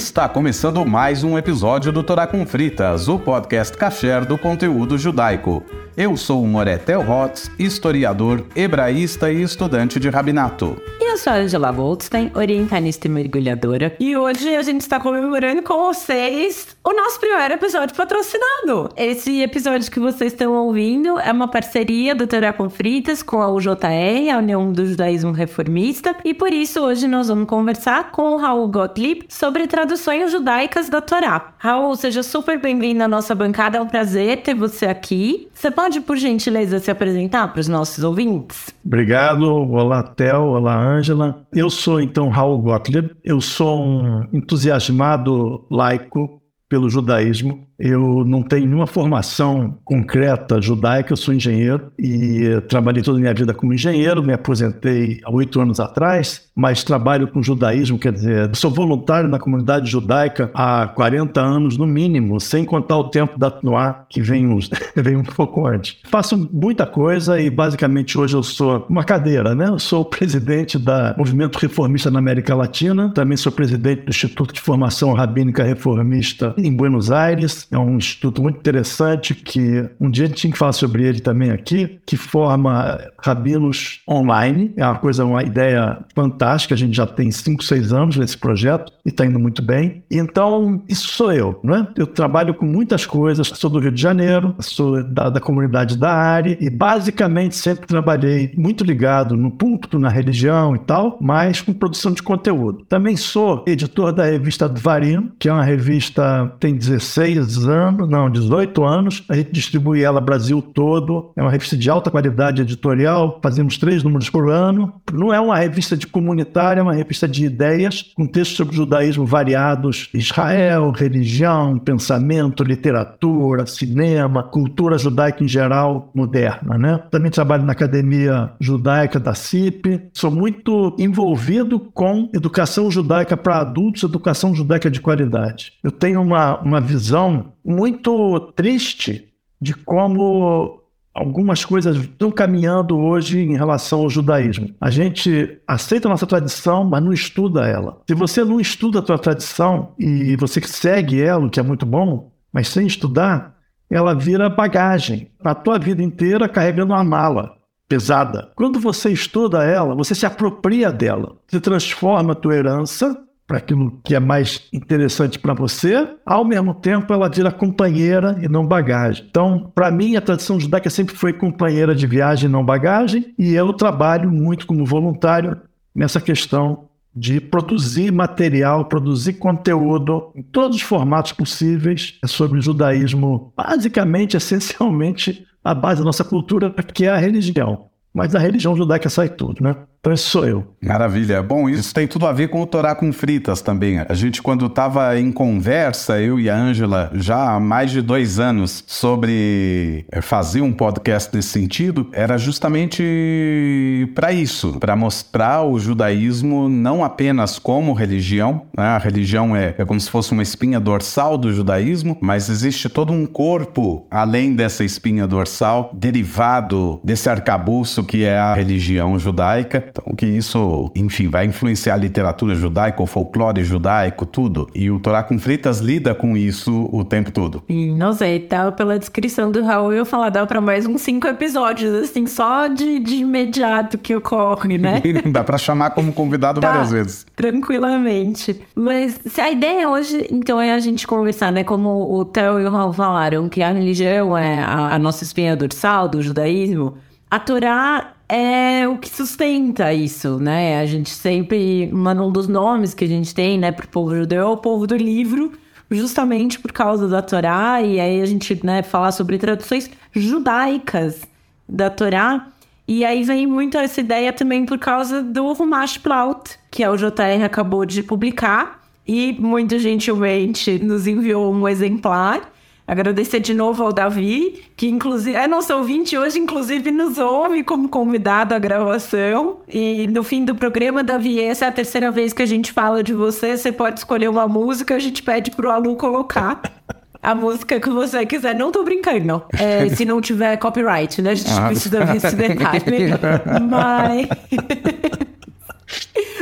Está começando mais um episódio do Torá com Fritas, o podcast kasher do conteúdo judaico. Eu sou o Moretel Hotz, historiador, hebraísta e estudante de rabinato. Sou Angela Goldstein, orientalista e mergulhadora. E hoje a gente está comemorando com vocês o nosso primeiro episódio patrocinado. Esse episódio que vocês estão ouvindo é uma parceria do Torá com Fritas com a UJR, a União do Judaísmo Reformista. E por isso hoje nós vamos conversar com o Raul Gottlieb sobre traduções judaicas da Torá. Raul, seja super bem-vindo à nossa bancada, é um prazer ter você aqui. Você pode, por gentileza, se apresentar para os nossos ouvintes? Obrigado. Olá, Theo. Olá, Ângela. Eu sou, então, Raul Gottlieb. Eu sou um entusiasmado laico pelo judaísmo eu não tenho nenhuma formação concreta judaica, eu sou engenheiro e trabalhei toda a minha vida como engenheiro, me aposentei há oito anos atrás, mas trabalho com judaísmo, quer dizer, sou voluntário na comunidade judaica há 40 anos no mínimo, sem contar o tempo da Tnoá, que vem, uns, vem um pouco antes. Faço muita coisa e basicamente hoje eu sou uma cadeira, né? Eu sou o presidente da Movimento Reformista na América Latina, também sou presidente do Instituto de Formação Rabínica Reformista em Buenos Aires, é um instituto muito interessante que um dia a gente tinha que falar sobre ele também aqui, que forma rabinos online. É uma coisa, uma ideia fantástica. A gente já tem 5, 6 anos nesse projeto e está indo muito bem. Então, isso sou eu, não é? Eu trabalho com muitas coisas. Sou do Rio de Janeiro, sou da, da comunidade da área e basicamente sempre trabalhei muito ligado no púlpito, na religião e tal, mas com produção de conteúdo. Também sou editor da revista Dvarim, que é uma revista tem 16 anos, não, 18 anos. A gente distribui ela Brasil todo. É uma revista de alta qualidade editorial. Fazemos três números por ano. Não é uma revista de comunitária, uma revista de ideias, com textos sobre judaísmo variados: Israel, religião, pensamento, literatura, cinema, cultura judaica em geral moderna. Né? Também trabalho na Academia Judaica da CIP. Sou muito envolvido com educação judaica para adultos, educação judaica de qualidade. Eu tenho uma, uma visão muito triste de como algumas coisas estão caminhando hoje em relação ao judaísmo. A gente aceita a nossa tradição, mas não estuda ela. Se você não estuda a tua tradição e você segue ela, o que é muito bom, mas sem estudar, ela vira bagagem para a tua vida inteira carregando uma mala pesada. Quando você estuda ela, você se apropria dela. Você transforma a tua herança para aquilo que é mais interessante para você, ao mesmo tempo ela vira companheira e não bagagem. Então, para mim, a tradição judaica sempre foi companheira de viagem e não bagagem, e eu trabalho muito como voluntário nessa questão de produzir material, produzir conteúdo em todos os formatos possíveis sobre o judaísmo, basicamente, essencialmente, a base da nossa cultura, que é a religião. Mas a religião judaica sai tudo, né? Esse sou eu. Maravilha. Bom, isso tem tudo a ver com o Torá com fritas também. A gente, quando estava em conversa, eu e a Ângela, já há mais de dois anos, sobre eh, fazer um podcast nesse sentido, era justamente para isso, para mostrar o judaísmo não apenas como religião, né? a religião é, é como se fosse uma espinha dorsal do judaísmo, mas existe todo um corpo além dessa espinha dorsal, derivado desse arcabouço que é a religião judaica então, que isso, enfim, vai influenciar a literatura judaica, o folclore judaico, tudo. E o Torá com Fritas lida com isso o tempo todo. E não sei, tá pela descrição do Raul, eu falar, dá pra mais uns cinco episódios, assim, só de, de imediato que ocorre, né? dá pra chamar como convidado tá, várias vezes. Tranquilamente. Mas se a ideia hoje, então, é a gente conversar, né? Como o Theo e o Raul falaram, que a religião é a, a nossa espinha dorsal do judaísmo. A Torá é o que sustenta isso, né? A gente sempre, um dos nomes que a gente tem, né, para o povo judeu é o povo do livro, justamente por causa da Torá, e aí a gente, né, falar sobre traduções judaicas da Torá. E aí vem muito essa ideia também por causa do Rumash Plaut, que a JR acabou de publicar, e muito gentilmente nos enviou um exemplar. Agradecer de novo ao Davi, que inclusive é nosso ouvinte hoje, inclusive nos ouve como convidado à gravação. E no fim do programa, Davi, essa é a terceira vez que a gente fala de você. Você pode escolher uma música, a gente pede pro Alu colocar. A música que você quiser, não tô brincando. É, se não tiver copyright, né? A gente ah. precisa ver esse detalhe. Mas.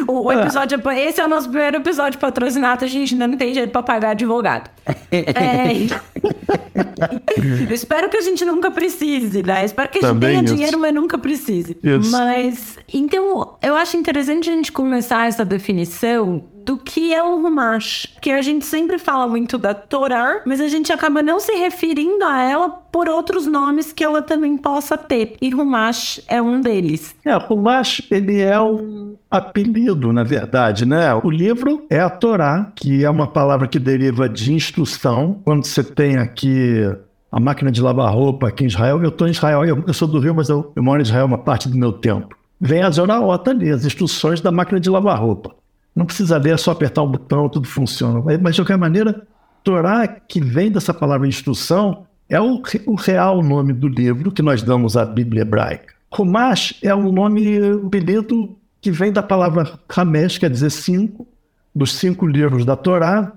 O episódio, esse é o nosso primeiro episódio patrocinado, a gente ainda não tem jeito pra pagar advogado. É... espero que a gente nunca precise, né? Espero que a gente Também tenha isso. dinheiro, mas nunca precise. Isso. Mas, então, eu acho interessante a gente começar essa definição do que é um Rumash. Que a gente sempre fala muito da Torá, mas a gente acaba não se referindo a ela por outros nomes que ela também possa ter. E Rumash é um deles. É, Rumash, ele é um apelido, na verdade, né? O livro é a Torá, que é uma palavra que deriva de instrução. Quando você tem aqui a máquina de lavar roupa aqui em Israel, eu estou em Israel, eu, sou do Rio, mas eu, eu moro em Israel uma parte do meu tempo. Vem a Zoraota ali, as instruções da máquina de lavar roupa. Não precisa ler, é só apertar o botão, tudo funciona. Mas, de qualquer maneira, Torá, que vem dessa palavra instrução, é o, o real nome do livro que nós damos à Bíblia hebraica. Rumash é um nome, um apelido que vem da palavra Hamesh, quer dizer cinco, dos cinco livros da Torá,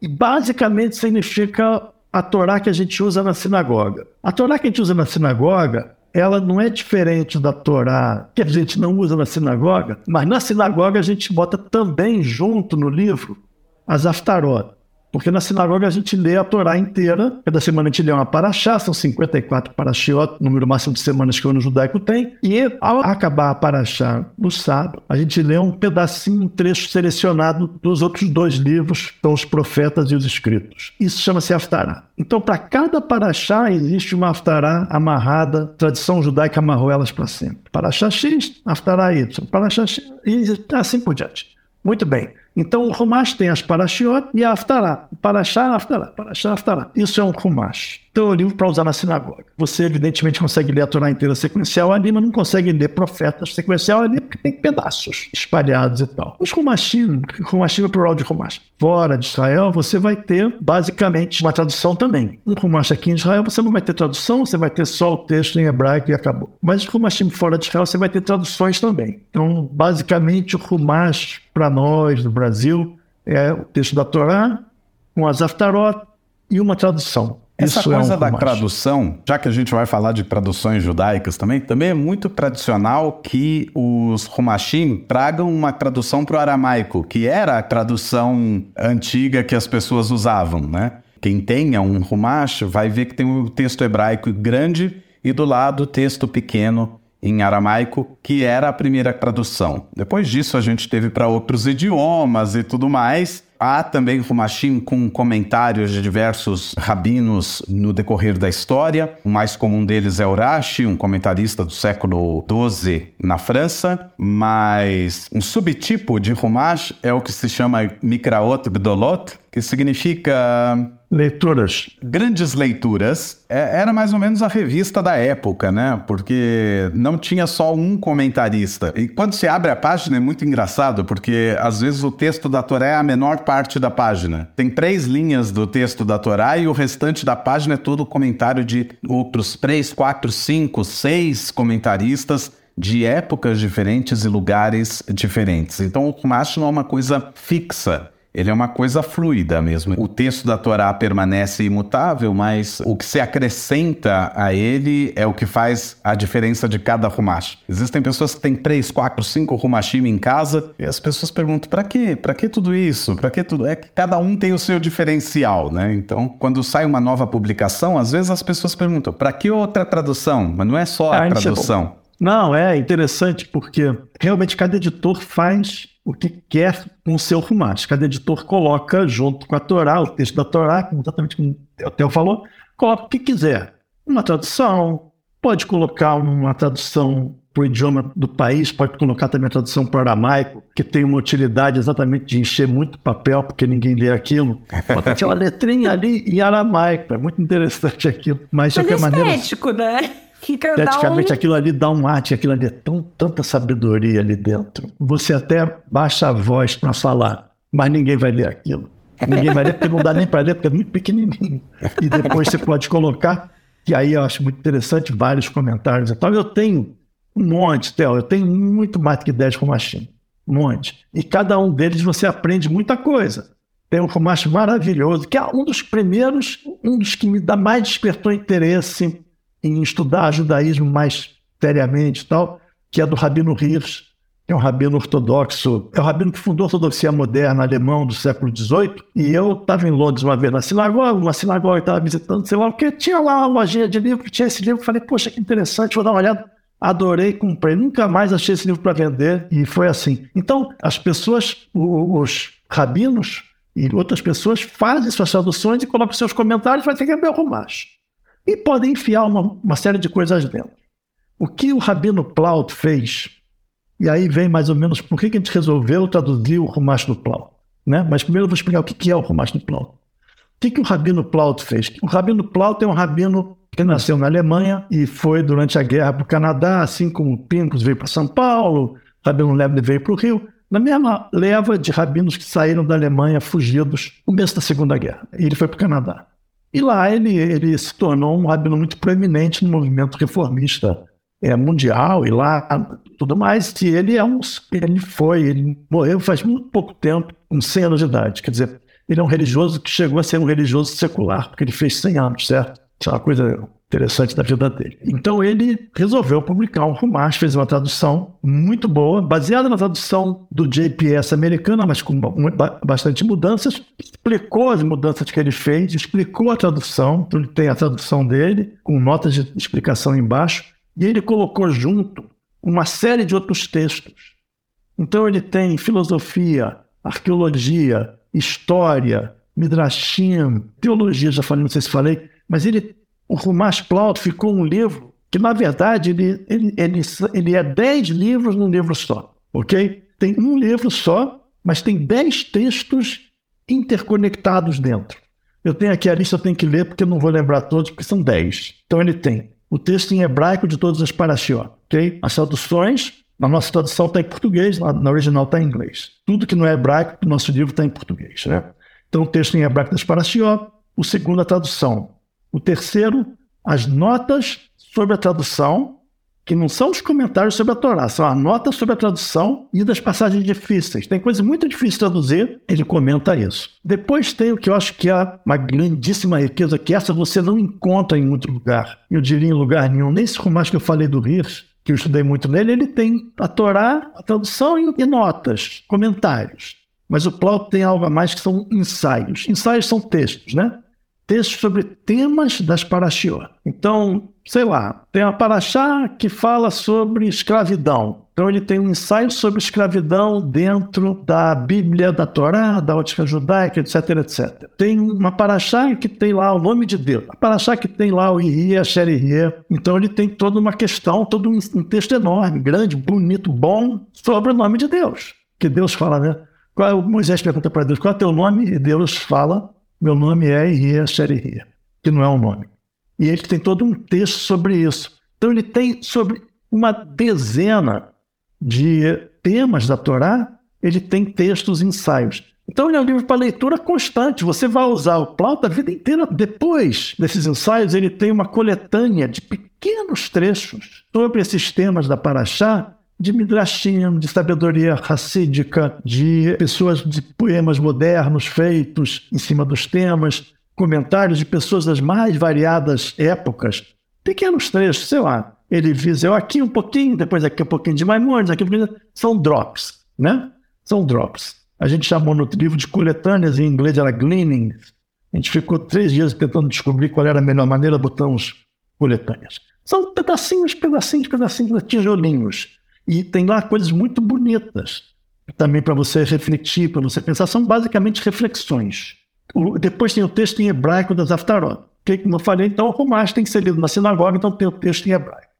e basicamente significa a Torá que a gente usa na sinagoga. A Torá que a gente usa na sinagoga ela não é diferente da Torá, que a gente não usa na sinagoga, mas na sinagoga a gente bota também junto no livro as aftarot. Porque na sinagoga a gente lê a Torá inteira, cada semana a gente lê uma paraxá, são 54 paraxiot, número máximo de semanas que o ano judaico tem, e ao acabar a paraxá no sábado, a gente lê um pedacinho, um trecho selecionado dos outros dois livros, são os profetas e os escritos. Isso chama-se Haftará. Então, para cada paraxá existe uma Haftará amarrada, tradição judaica amarrou elas para sempre. Paraxá X, Haftará Y, paraxá X, e assim por diante. Muito bem. Então o Rumash tem as Parashiot e a Haftarah. Parashá, Haftarah. Parashá, Haftarah. Isso é um Rumash. Então é um livro para usar na sinagoga. Você evidentemente consegue ler a Torá inteira sequencial ali, mas não consegue ler profetas sequencial ali porque tem pedaços espalhados e tal. Os Rumashim, Rumashim é plural de Rumash. Fora de Israel, você vai ter basicamente uma tradução também. Um Rumash aqui em Israel, você não vai ter tradução, você vai ter só o texto em hebraico e acabou. Mas o Rumashim fora de Israel, você vai ter traduções também. Então, basicamente, o Rumash para nós, do Brasil, é o texto da Torá, com as Aftarot e uma tradução. Essa Isso coisa é um da tradução, já que a gente vai falar de traduções judaicas também, também é muito tradicional que os Rumashim tragam uma tradução para o aramaico, que era a tradução antiga que as pessoas usavam, né? Quem tenha um Rumash vai ver que tem o um texto hebraico grande e do lado o texto pequeno em aramaico, que era a primeira tradução. Depois disso, a gente teve para outros idiomas e tudo mais. Há também Rumashim com comentários de diversos rabinos no decorrer da história. O mais comum deles é Urashi, um comentarista do século XII na França. Mas um subtipo de Rumash é o que se chama Mikraot Gdolot, que significa Leituras. Grandes leituras. É, era mais ou menos a revista da época, né? Porque não tinha só um comentarista. E quando se abre a página é muito engraçado, porque às vezes o texto da Torá é a menor parte da página. Tem três linhas do texto da Torá e o restante da página é todo comentário de outros três, quatro, cinco, seis comentaristas de épocas diferentes e lugares diferentes. Então o Kumash não é uma coisa fixa. Ele é uma coisa fluida mesmo. O texto da Torá permanece imutável, mas o que se acrescenta a ele é o que faz a diferença de cada rumash. Existem pessoas que têm três, quatro, cinco rumashim em casa e as pessoas perguntam: para quê? Para que tudo isso? Para que tudo? É que cada um tem o seu diferencial, né? Então, quando sai uma nova publicação, às vezes as pessoas perguntam: para que outra tradução? Mas não é só a ah, tradução. Não, é interessante porque realmente cada editor faz o que quer com o seu rumash. Cada editor coloca junto com a Torá, o texto da Torá, exatamente como o Theo falou, coloca o que quiser. Uma tradução, pode colocar uma tradução para o idioma do país, pode colocar também a tradução para o aramaico, que tem uma utilidade exatamente de encher muito papel, porque ninguém lê aquilo. Bota aquela letrinha ali em aramaico, é muito interessante aquilo. Mas, Mas de qualquer é maneira. Estético, né? Praticamente um... aquilo ali dá um arte, aquilo ali é tão, tanta sabedoria ali dentro. Você até baixa a voz para falar, mas ninguém vai ler aquilo. Ninguém vai ler porque não dá nem para ler, porque é muito pequenininho. E depois você pode colocar, e aí eu acho muito interessante vários comentários e tal. Eu tenho um monte, Theo, eu tenho muito mais que 10 Romachim. Um monte. E cada um deles você aprende muita coisa. Tem um Romacho maravilhoso, que é um dos primeiros, um dos que me dá mais despertou interesse em estudar judaísmo mais seriamente e tal, que é do Rabino Hirsch, é um rabino ortodoxo, é o rabino que fundou a ortodoxia moderna alemão do século XVIII, e eu estava em Londres uma vez na sinagoga, uma sinagoga estava visitando, sei lá o que, tinha lá uma lojinha de livro, tinha esse livro, falei, poxa, que interessante, vou dar uma olhada. Adorei, comprei, nunca mais achei esse livro para vender, e foi assim. Então, as pessoas, os rabinos e outras pessoas fazem suas traduções e colocam seus comentários, vai ter que abrir o Rumash. E podem enfiar uma, uma série de coisas dentro. O que o Rabino Plaut fez e aí vem mais ou menos por que, que a gente resolveu traduzir o Rumash do Plaut. Né? Mas primeiro eu vou explicar o que, é o Rumash do Plaut. O que, que o Rabino Plaut fez? O Rabino Plaut é um rabino que nasceu na Alemanha e foi durante a guerra para o Canadá, assim como o Pincus veio para São Paulo, Rabino Lebre veio para o Rio, na mesma leva de rabinos que saíram da Alemanha fugidos no começo da Segunda Guerra. E ele foi para o Canadá. E lá ele, ele se tornou um rabino muito proeminente no movimento reformista é, mundial e lá tudo mais. E ele é um, ele foi, ele morreu faz muito pouco tempo, com 100 anos de idade. Quer dizer, ele é um religioso que chegou a ser um religioso secular, porque ele fez 100 anos, certo? Isso é uma coisa interessante da vida dele. Então ele resolveu publicar um Rumash, fez uma tradução muito boa, baseada na tradução do JPS americana, mas com bastante mudanças. Explicou as mudanças que ele fez, explicou a tradução, então ele tem a tradução dele, com notas de explicação embaixo. E ele colocou junto uma série de outros textos. Então ele tem filosofia, arqueologia, história, midrashim, teologia, já falei, não sei se falei, mas ele, o Rumash Plaut ficou um livro que, na verdade, ele, ele, ele, ele é dez livros num livro só, ok? Tem um livro só, mas tem dez textos interconectados dentro. Eu tenho aqui a lista, eu tenho que ler porque eu não vou lembrar todos, porque são dez. Então ele tem o texto em hebraico de todas as parashiot. Okay? As traduções, na nossa tradução está em português, na original está em inglês. Tudo que não é hebraico, no nosso livro está em português. Né? Então, o texto em hebraico das parashiot, o segundo, a tradução. O terceiro, as notas sobre a tradução que não são os comentários sobre a Torá, são a nota sobre a tradução e das passagens difíceis. Tem coisas muito difíceis de traduzir, ele comenta isso. Depois tem o que eu acho que é uma grandíssima riqueza, que essa você não encontra em outro lugar. Eu diria em lugar nenhum. Nesse romance que eu falei do Hirsch, que eu estudei muito nele, ele tem a Torá, a tradução e notas, comentários. Mas o Plaut tem algo a mais que são ensaios. Ensaios são textos, né? Textos sobre temas das parashiot. Então, sei lá, tem a Paraxá que fala sobre escravidão. Então ele tem um ensaio sobre escravidão dentro da Bíblia da Torá, da ótica judaica, etc, etc. Tem uma Paraxá que tem lá o nome de Deus. A Paraxá que tem lá o Iria, Xerirê. Então ele tem toda uma questão, todo um, um texto enorme, grande, bonito, bom, sobre o nome de Deus. Que Deus fala, né? Qual, é Moisés pergunta para Deus, qual é o teu nome? E Deus fala, meu nome é Iria, Xerirê, que não é um nome. E ele tem todo um texto sobre isso. Então ele tem sobre uma dezena de temas da Torá, ele tem textos ensaios. Então ele é um livro para leitura constante. Você vai usar o Plauto a vida inteira. Depois desses ensaios, ele tem uma coletânea de pequenos trechos sobre esses temas da Paraxá, de Midrashim, de sabedoria racídica, de pessoas de poemas modernos feitos em cima dos temas comentários de pessoas das mais variadas épocas, pequenos trechos, sei lá. Ele viseu aqui um pouquinho, depois aqui um pouquinho de Maimonides, aqui um pouquinho. São drops, né? São drops. A gente chamou no livro de coletâneas, em inglês era gleaning. A gente ficou três dias tentando descobrir qual era a melhor maneira, botamos coletâneas. São pedacinhos, pedacinhos, pedacinhos, tijolinhos. E tem lá coisas muito bonitas também para você refletir, para você pensar. São basicamente reflexões. Depois tem o texto em hebraico das Aftarot. Que, como eu falei, então o Rumash tem que ser lido na sinagoga, então tem o texto em hebraico.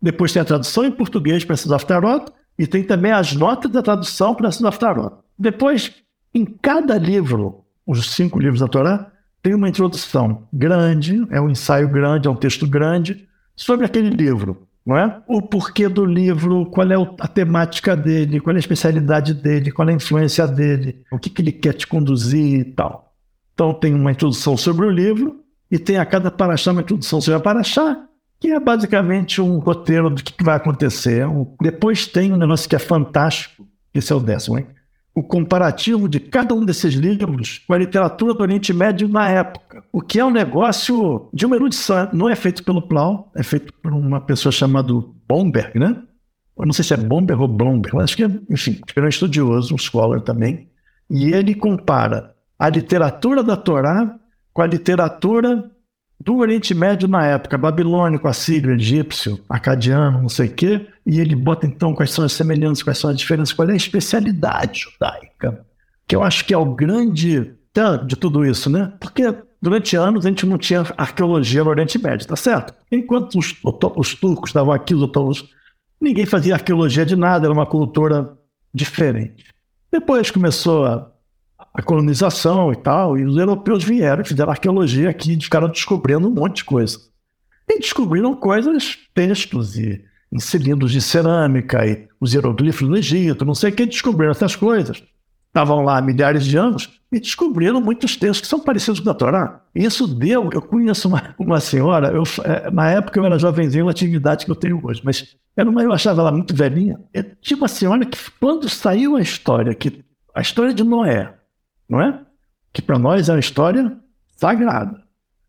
Depois tem a tradução em português para essas Aftarot e tem também as notas da tradução para essas Aftarot. Depois, em cada livro, os cinco livros da Torá, tem uma introdução grande, é um ensaio grande, é um texto grande, sobre aquele livro. Não é? O porquê do livro, qual é a temática dele, qual é a especialidade dele, qual é a influência dele, o que, que ele quer te conduzir e tal. Então tem uma introdução sobre o livro e tem a cada paraxá uma introdução sobre a paraxá, que é basicamente um roteiro do que vai acontecer. Depois tem um negócio que é fantástico, esse é o décimo, hein? O comparativo de cada um desses livros com a literatura do Oriente Médio na época, o que é um negócio de uma erudição. Não é feito pelo Plau, é feito por uma pessoa chamada Bomberg, né? eu não sei se é Bomber ou Blomberg, mas acho que é, enfim, é um estudioso, um scholar também, e ele compara a literatura da Torá com a literatura do Oriente Médio na época, babilônico, assírio, egípcio, acadiano, não sei o quê, e ele bota então quais são as semelhanças, quais são as diferenças, qual é a especialidade judaica, que eu acho que é o grande de tudo isso, né? Porque durante anos a gente não tinha arqueologia no Oriente Médio, tá certo? Enquanto os, os turcos estavam aqui, os otomos, ninguém fazia arqueologia de nada, era uma cultura diferente. Depois começou a, a colonização e tal, e os europeus vieram, fizeram arqueologia aqui, e ficaram descobrindo um monte de coisa. E descobriram coisas, textos e em cilindros de cerâmica e os hieroglifos do Egito, não sei o que, descobriram essas coisas estavam lá há milhares de anos e descobriram muitos textos que são parecidos com a Torá. Isso deu, eu conheço uma, uma senhora, eu, é, na época eu era jovenzinho, a atividade que eu tenho hoje, mas era uma, eu achava ela muito velhinha. Tinha uma senhora que, quando saiu a história, que, a história de Noé, não é? Que para nós é uma história sagrada,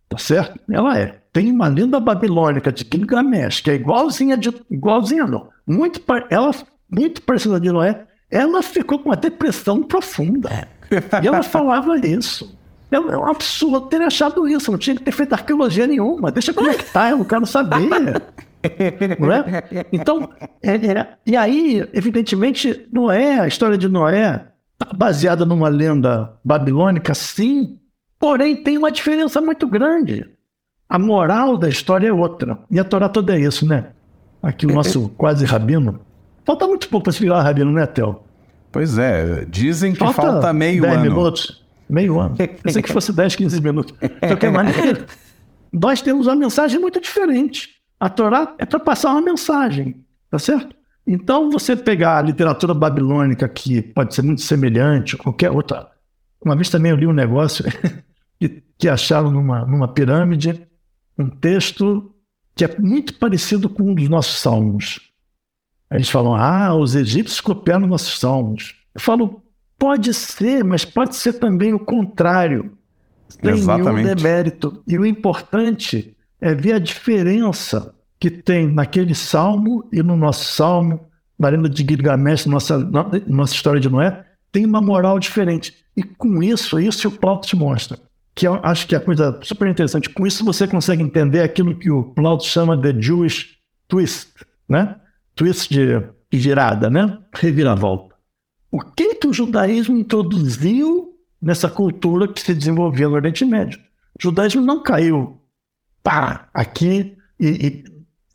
tá certo? Ela é. Tem uma lenda babilônica de Gilgamesh, que é igualzinha, de, igualzinha não. Muito, ela, muito parecida de Noé, ela ficou com uma depressão profunda. É. E ela falava isso. É um absurdo ter achado isso, não tinha que ter feito arqueologia nenhuma. Deixa como é que tá, eu não quero saber. Não é? Então, é, é, e aí, evidentemente, Noé, a história de Noé, baseada numa lenda babilônica, sim, porém tem uma diferença muito grande. A moral da história é outra. E a Torá toda é isso, né? Aqui o nosso quase rabino. Falta muito pouco para se virar rabino, né, Theo? Pois é, dizem que falta, falta meio 10 ano. minutos. Meio ano. Pensei que fosse 10, 15 minutos. De qualquer maneira, nós temos uma mensagem muito diferente. A Torá é para passar uma mensagem, tá certo? Então, você pegar a literatura babilônica, que pode ser muito semelhante, ou qualquer outra. Uma vez também eu li um negócio que, que acharam numa, numa pirâmide um texto que é muito parecido com um dos nossos salmos. Eles falam, ah, os egípcios copiaram nossos salmos. Eu falo, pode ser, mas pode ser também o contrário. Tem Exatamente. nenhum demérito. E o importante é ver a diferença que tem naquele salmo e no nosso salmo, na lenda de Gilgamesh, nossa, nossa história de Noé, tem uma moral diferente. E com isso, isso o Plauto te mostra. Que eu acho que é coisa super interessante. Com isso você consegue entender aquilo que o Plauto chama de Jewish twist, né? twist de girada, né? Reviravolta. O que, que o judaísmo introduziu nessa cultura que se desenvolveu no Oriente Médio? O judaísmo não caiu, pá, aqui e, e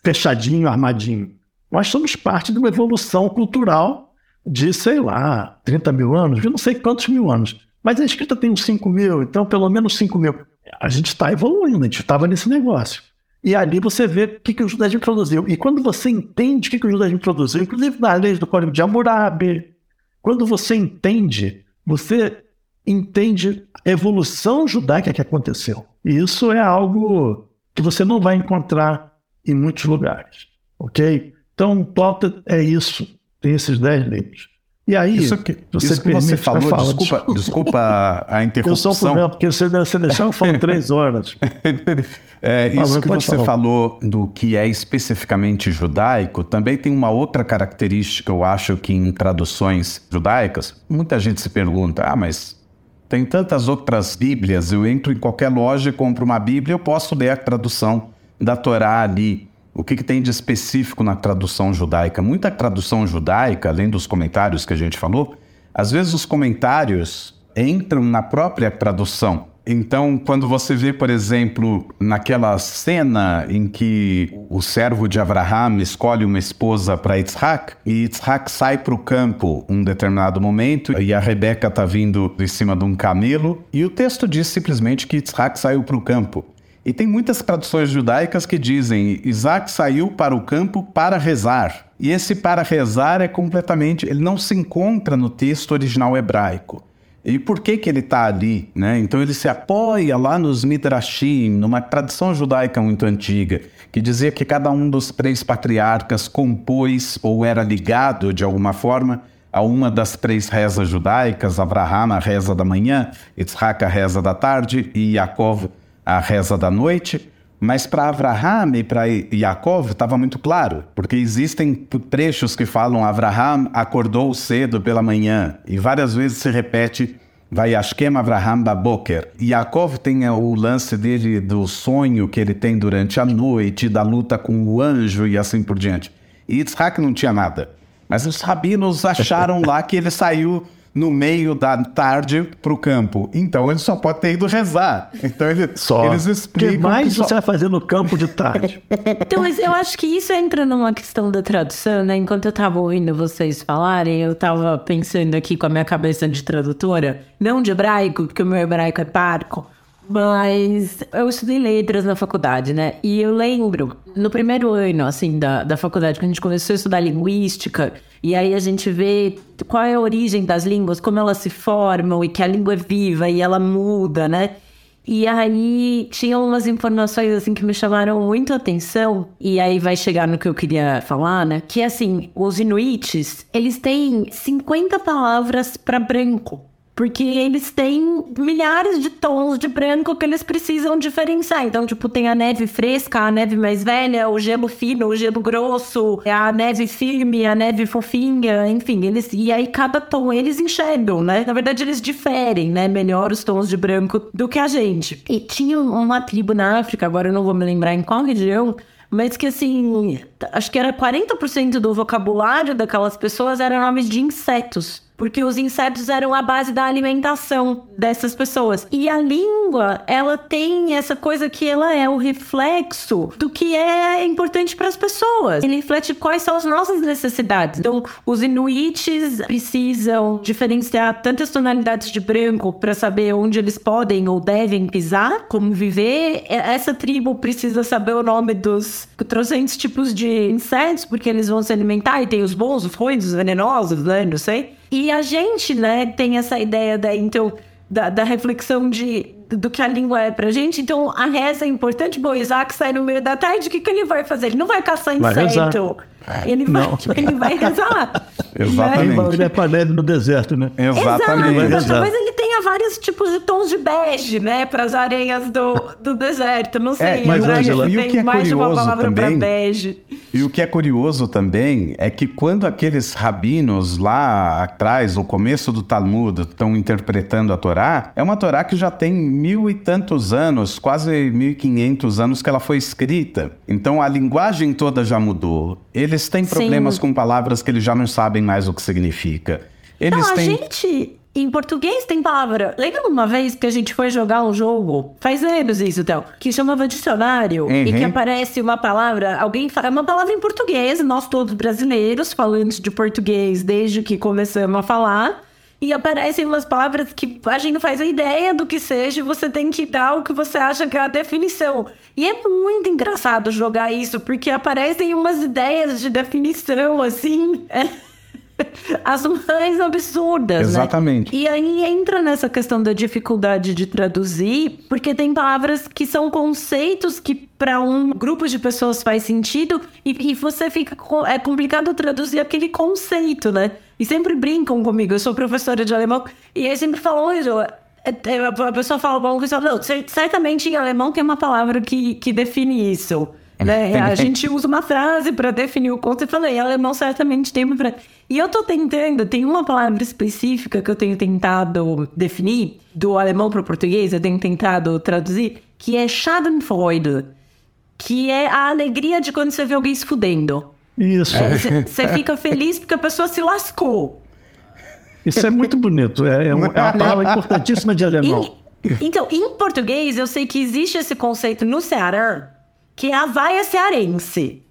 fechadinho, armadinho. Nós somos parte de uma evolução cultural de, sei lá, 30 mil anos, eu não sei quantos mil anos. Mas a escrita tem uns 5 mil, então pelo menos 5 mil. A gente está evoluindo, a gente estava nesse negócio. E ali você vê o que, que o judaísmo produziu. E quando você entende o que, que o judaísmo produziu, inclusive nas leis do Código de Hammurabi, quando você entende, você entende a evolução judaica que aconteceu. E isso é algo que você não vai encontrar em muitos lugares. Ok? Então, Plauta é isso. Tem esses dez livros. E aí, isso que você, isso que você falou, fala, desculpa, desculpa a interrupção. Eu sou um problema, porque você, deixar eu falo três horas. é, isso que você falar. falou do que é especificamente judaico, também tem uma outra característica, eu acho que em traduções judaicas, muita gente se pergunta, ah, mas tem tantas outras bíblias, eu entro em qualquer loja e compro uma bíblia, eu posso ler a tradução da Torá ali. O que, que, tem de específico na tradução judaica? Muita tradução judaica, além dos comentários que a gente falou, às vezes os comentários entram na própria tradução. Então, quando você vê, por exemplo, naquela cena em que o servo de Abraham escolhe uma esposa para Yitzhak, e Yitzhak sai para o campo um determinado momento, e a Rebeca está vindo de cima de um camelo, e o texto diz simplesmente que Yitzhak saiu para o campo. E tem muitas traduções judaicas que dizem Isaac saiu para o campo para rezar. E esse para rezar é completamente, ele não se encontra no texto original hebraico. E por que que ele está ali? Né? Então ele se apoia lá nos Midrashim, numa tradição judaica muito antiga, que dizia que cada um dos três patriarcas compôs ou era ligado de alguma forma a uma das três rezas judaicas, Abraham a reza da manhã, Yitzhak a reza da tarde e Yaakov a reza da noite, Mas para Abraham e para Yaakov estava muito claro, porque existem trechos que falam Abraham acordou cedo pela manhã e várias vezes se repete vai Ashkem Abraham Baboker. Yaakov tem o lance dele do sonho que ele tem durante a noite, da luta com o anjo e assim por diante. E Yitzhak não tinha nada. Mas os rabinos acharam lá que ele saiu no meio da tarde para o campo. Então ele só pode ter ido rezar. Então ele, só. eles explicam. O que mais que só... você vai fazer no campo de tarde? então, mas eu acho que isso entra numa questão da tradução, né? Enquanto eu estava ouvindo vocês falarem, eu estava pensando aqui com a minha cabeça de tradutora, não de hebraico, porque o meu hebraico é parco. Mas eu estudei letras na faculdade, né? E eu lembro, no primeiro ano, assim, da, da faculdade, quando a gente começou a estudar linguística, e aí a gente vê qual é a origem das línguas, como elas se formam, e que a língua é viva e ela muda, né? E aí tinha umas informações assim que me chamaram muito a atenção, e aí vai chegar no que eu queria falar, né? Que assim, os inuites, eles têm 50 palavras para branco. Porque eles têm milhares de tons de branco que eles precisam diferenciar. Então, tipo, tem a neve fresca, a neve mais velha, o gelo fino, o gelo grosso, a neve firme, a neve fofinha, enfim, eles. E aí cada tom eles enxergam, né? Na verdade, eles diferem, né? Melhor os tons de branco do que a gente. E tinha uma tribo na África, agora eu não vou me lembrar em qual região, mas que assim, acho que era 40% do vocabulário daquelas pessoas eram nomes de insetos porque os insetos eram a base da alimentação dessas pessoas. E a língua, ela tem essa coisa que ela é o reflexo do que é importante para as pessoas. Ele reflete quais são as nossas necessidades. Então, os inuites precisam diferenciar tantas tonalidades de branco para saber onde eles podem ou devem pisar, como viver. Essa tribo precisa saber o nome dos trocentos tipos de insetos, porque eles vão se alimentar e tem os bons, os ruins, os venenosos, né? Não sei. E a gente, né, tem essa ideia da, então, da, da reflexão de, do que a língua é pra gente. Então, a reza é importante. Bom, Isaac sai no meio da tarde, o que, que ele vai fazer? Ele não vai caçar inseto. Vai ele, vai, ele vai rezar. Exatamente. Ele é pra neve no deserto, né? Exatamente. Exato. Talvez ele tenha vários tipos de tons de bege, né? Para as areias do, do deserto. Não sei. É, mas, Angela, tem e o que é mais de uma curioso palavra também, para bege. E o que é curioso também é que quando aqueles rabinos lá atrás, no começo do Talmud, estão interpretando a Torá, é uma Torá que já tem mil e tantos anos, quase mil e quinhentos anos que ela foi escrita. Então a linguagem toda já mudou. Eles têm problemas Sim. com palavras que eles já não sabem mais o que significa. Eles Não, a têm. gente, em português, tem palavra. Lembra uma vez que a gente foi jogar um jogo? Faz anos isso, Théo. Que chamava dicionário. E Uhum. que aparece uma palavra. Alguém fala. É uma palavra em português. Nós todos brasileiros, falantes de português desde que começamos a falar. E aparecem umas palavras que a gente não faz a ideia do que seja, e você tem que dar o que você acha que é a definição. E é muito engraçado jogar isso, porque aparecem umas ideias de definição, assim. As mais absurdas, né? Exatamente. E aí entra nessa questão da dificuldade de traduzir, porque tem palavras que são conceitos que para um grupo de pessoas faz sentido e, e você fica é complicado traduzir aquele conceito, né? E sempre brincam comigo. Eu sou professora de alemão e aí sempre falam, "Oi, Jo, é- é- a pessoa fala para um pessoal, não, cer- certamente em alemão tem uma palavra que, que define isso. Né? A gente usa uma frase para definir o conceito. Eu falei, em alemão certamente tem uma frase. E eu tô tentando, tem uma palavra específica que eu tenho tentado definir, do alemão para o português, eu tenho tentado traduzir, que é Schadenfreude, que é a alegria de quando você vê alguém se fudendo. Isso. Você fica feliz porque a pessoa se lascou. Isso é muito bonito. É, é, um- é uma palavra importantíssima de alemão. E- então, em português, eu sei que existe esse conceito no Ceará, que é a vaia cearense.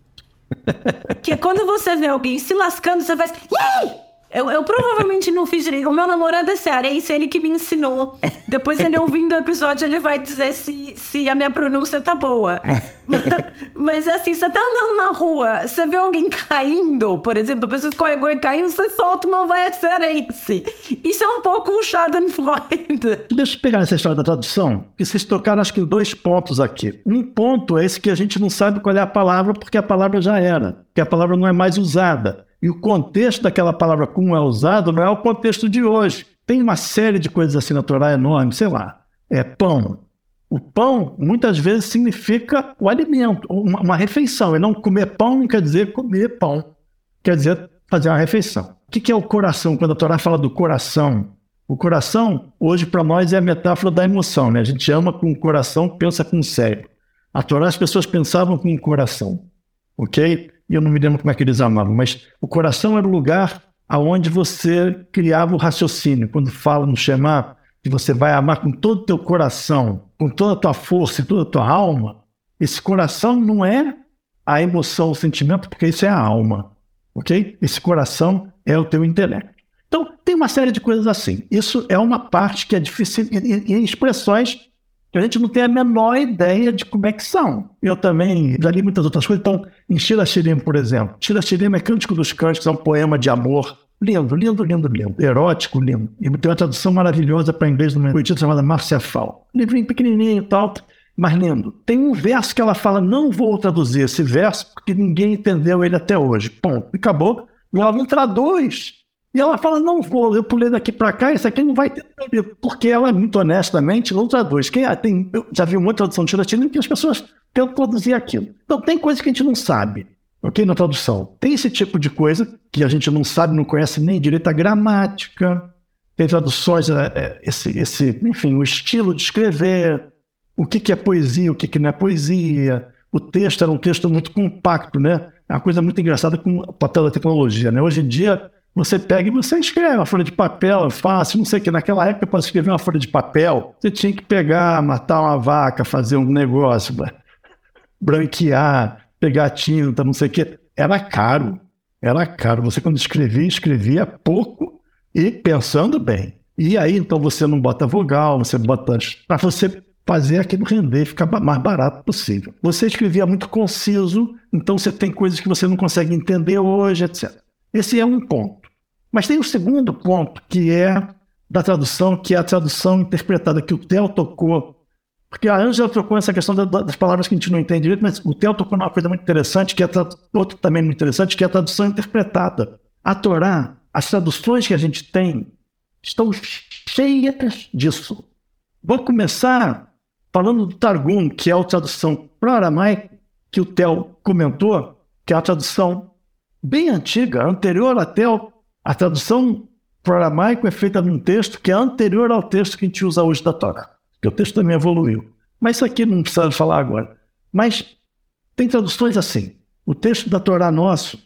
que é quando você vê alguém se lascando, você faz. "Ih!" Eu, eu provavelmente não fiz direito. O meu namorado é cearense, ele que me ensinou. Depois, ele ouvindo o episódio, ele vai dizer se, se a minha pronúncia tá boa. Mas assim, você tá andando na rua, você vê alguém caindo, por exemplo, a pessoa escorregou e caiu, você solta uma vaia cearense. Isso é um pouco o Schadenfreude. Deixa eu pegar essa história da tradução, que vocês tocaram acho que dois pontos aqui. Um ponto é esse que a gente não sabe qual é a palavra, porque a palavra já era, que a palavra não é mais usada. E o contexto daquela palavra como é usado não é o contexto de hoje. Tem uma série de coisas assim na Torá enorme, sei lá, é pão. O pão muitas vezes significa o alimento, uma, uma refeição. E não comer pão não quer dizer comer pão, quer dizer fazer uma refeição. O que é o coração? Quando a Torá fala do coração, o coração, hoje para nós, é a metáfora da emoção. Né? A gente ama com o coração, pensa com o cérebro. A Torá, as pessoas pensavam com o coração, ok? E eu não me lembro como é que eles amavam, mas o coração era o lugar aonde você criava o raciocínio. Quando fala no Shema que você vai amar com todo o teu coração, com toda a tua força e toda a tua alma, esse coração não é a emoção, o sentimento, porque isso é a alma, ok? Esse coração é o teu intelecto. Então, tem uma série de coisas assim. Isso é uma parte que é difícil, e, e expressões que a gente não tem a menor ideia de como é que são. Eu também já li muitas outras coisas. Então, em Shira Shirim, por exemplo. Shira Shirim é Cântico dos Cânticos, é um poema de amor. Lindo, lindo, lindo, lindo. Erótico, lindo. E tem uma tradução maravilhosa para inglês de uma poetisa chamada Marcia Fall. Livrinho pequenininho e tal, mas lindo. Tem um verso que ela fala, não vou traduzir esse verso, porque ninguém entendeu ele até hoje. Ponto. E acabou. E ela não traduz. E ela fala: não vou, eu pulei daqui para cá, isso aqui não vai ter porque ela, muito honestamente, não traduz. Quem, tem, eu já vi muita tradução de Chiratina em que as pessoas tentam traduzir aquilo. Então, tem coisas que a gente não sabe, ok? Na tradução. Tem esse tipo de coisa que a gente não sabe, não conhece nem direito a gramática, tem traduções, é, é, esse, esse, enfim, o estilo de escrever, o que, que é poesia, o que, que não é poesia. O texto era um texto muito compacto, né? É uma coisa muito engraçada com o papel da tecnologia, né? Hoje em dia você pega e você escreve uma folha de papel, é fácil, não sei o que. Naquela época, para escrever uma folha de papel, você tinha que pegar, matar uma vaca, fazer um negócio, branquear, pegar tinta, não sei o que. Era caro, era caro. Você, quando escrevia, escrevia pouco e pensando bem. E aí, então, você não bota vogal, você bota. para você fazer aquilo render, ficar mais barato possível. Você escrevia muito conciso, então você tem coisas que você não consegue entender hoje, etc. Esse é um ponto. Mas tem o segundo ponto, que é da tradução, que é a tradução interpretada que o Theo tocou. Porque a Ângela trocou essa questão das palavras que a gente não entende direito, mas o Theo tocou numa coisa muito interessante, que é outro também muito interessante, que é a tradução interpretada. A Torá, as traduções que a gente tem, estão cheias disso. Vou começar falando do Targum, que é a tradução para aramaico, que o Theo comentou, que é a tradução bem antiga, anterior até a tradução para o aramaico é feita num texto que é anterior ao texto que a gente usa hoje da Torá, que o texto também evoluiu. Mas isso aqui não precisa falar agora. Mas tem traduções assim. O texto da Torá nosso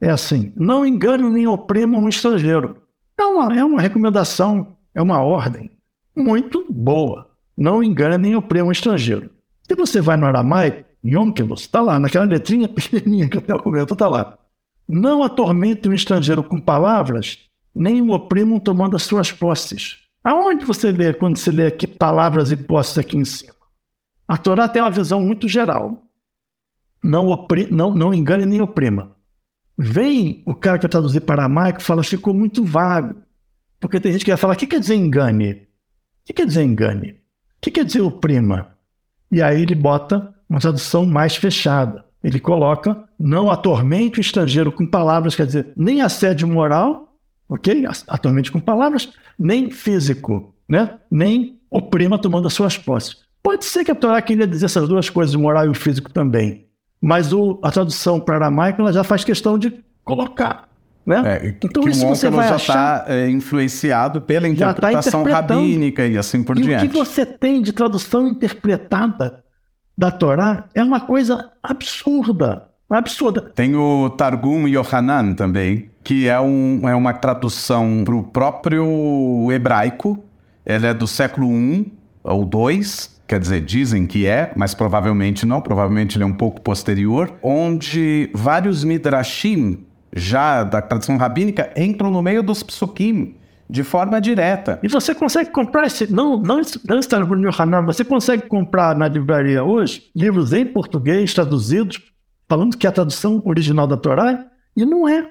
é assim: não engane nem oprima um estrangeiro. É uma, é uma recomendação, é uma ordem muito boa. Não engane nem oprima um estrangeiro. Se você vai no aramaico, Yom Kippur, está lá, naquela letrinha pequenininha que até o comento, está lá. Não atormente um estrangeiro com palavras, nem o oprimam tomando as suas posses. Aonde você lê quando você lê aqui palavras e posses aqui em cima? A Torá tem uma visão muito geral. Não, opri, não, não engane nem oprima. Vem o cara que vai traduzir para aramaico fala, ficou muito vago. Porque tem gente que vai falar, o que quer dizer engane? O que quer dizer engane? O que quer dizer oprima? E aí ele bota uma tradução mais fechada. Ele coloca, não atormente o estrangeiro com palavras, quer dizer, nem assédio moral, ok? Atormente com palavras, nem físico, né? Nem oprima tomando as suas posses. Pode ser que a Torá queria dizer essas duas coisas, o moral e o físico também. Mas o, a tradução para aramaico ela já faz questão de colocar. Né? É, então isso você vai já está é, influenciado pela tá interpretação tá rabínica e assim por e diante. O que você tem de tradução interpretada da Torá é uma coisa absurda. Absurda. Tem o Targum Yohanan também, que é, um, é uma tradução para o próprio hebraico. Ele é do século I ou II, quer dizer, dizem que é, mas provavelmente não, provavelmente ele é um pouco posterior, onde vários midrashim, já da tradição rabínica, entram no meio dos psukim de forma direta. E você consegue comprar esse. Não, não, não está no Hanan, você consegue comprar na livraria hoje livros em português traduzidos, falando que é a tradução original da Torá, e não é.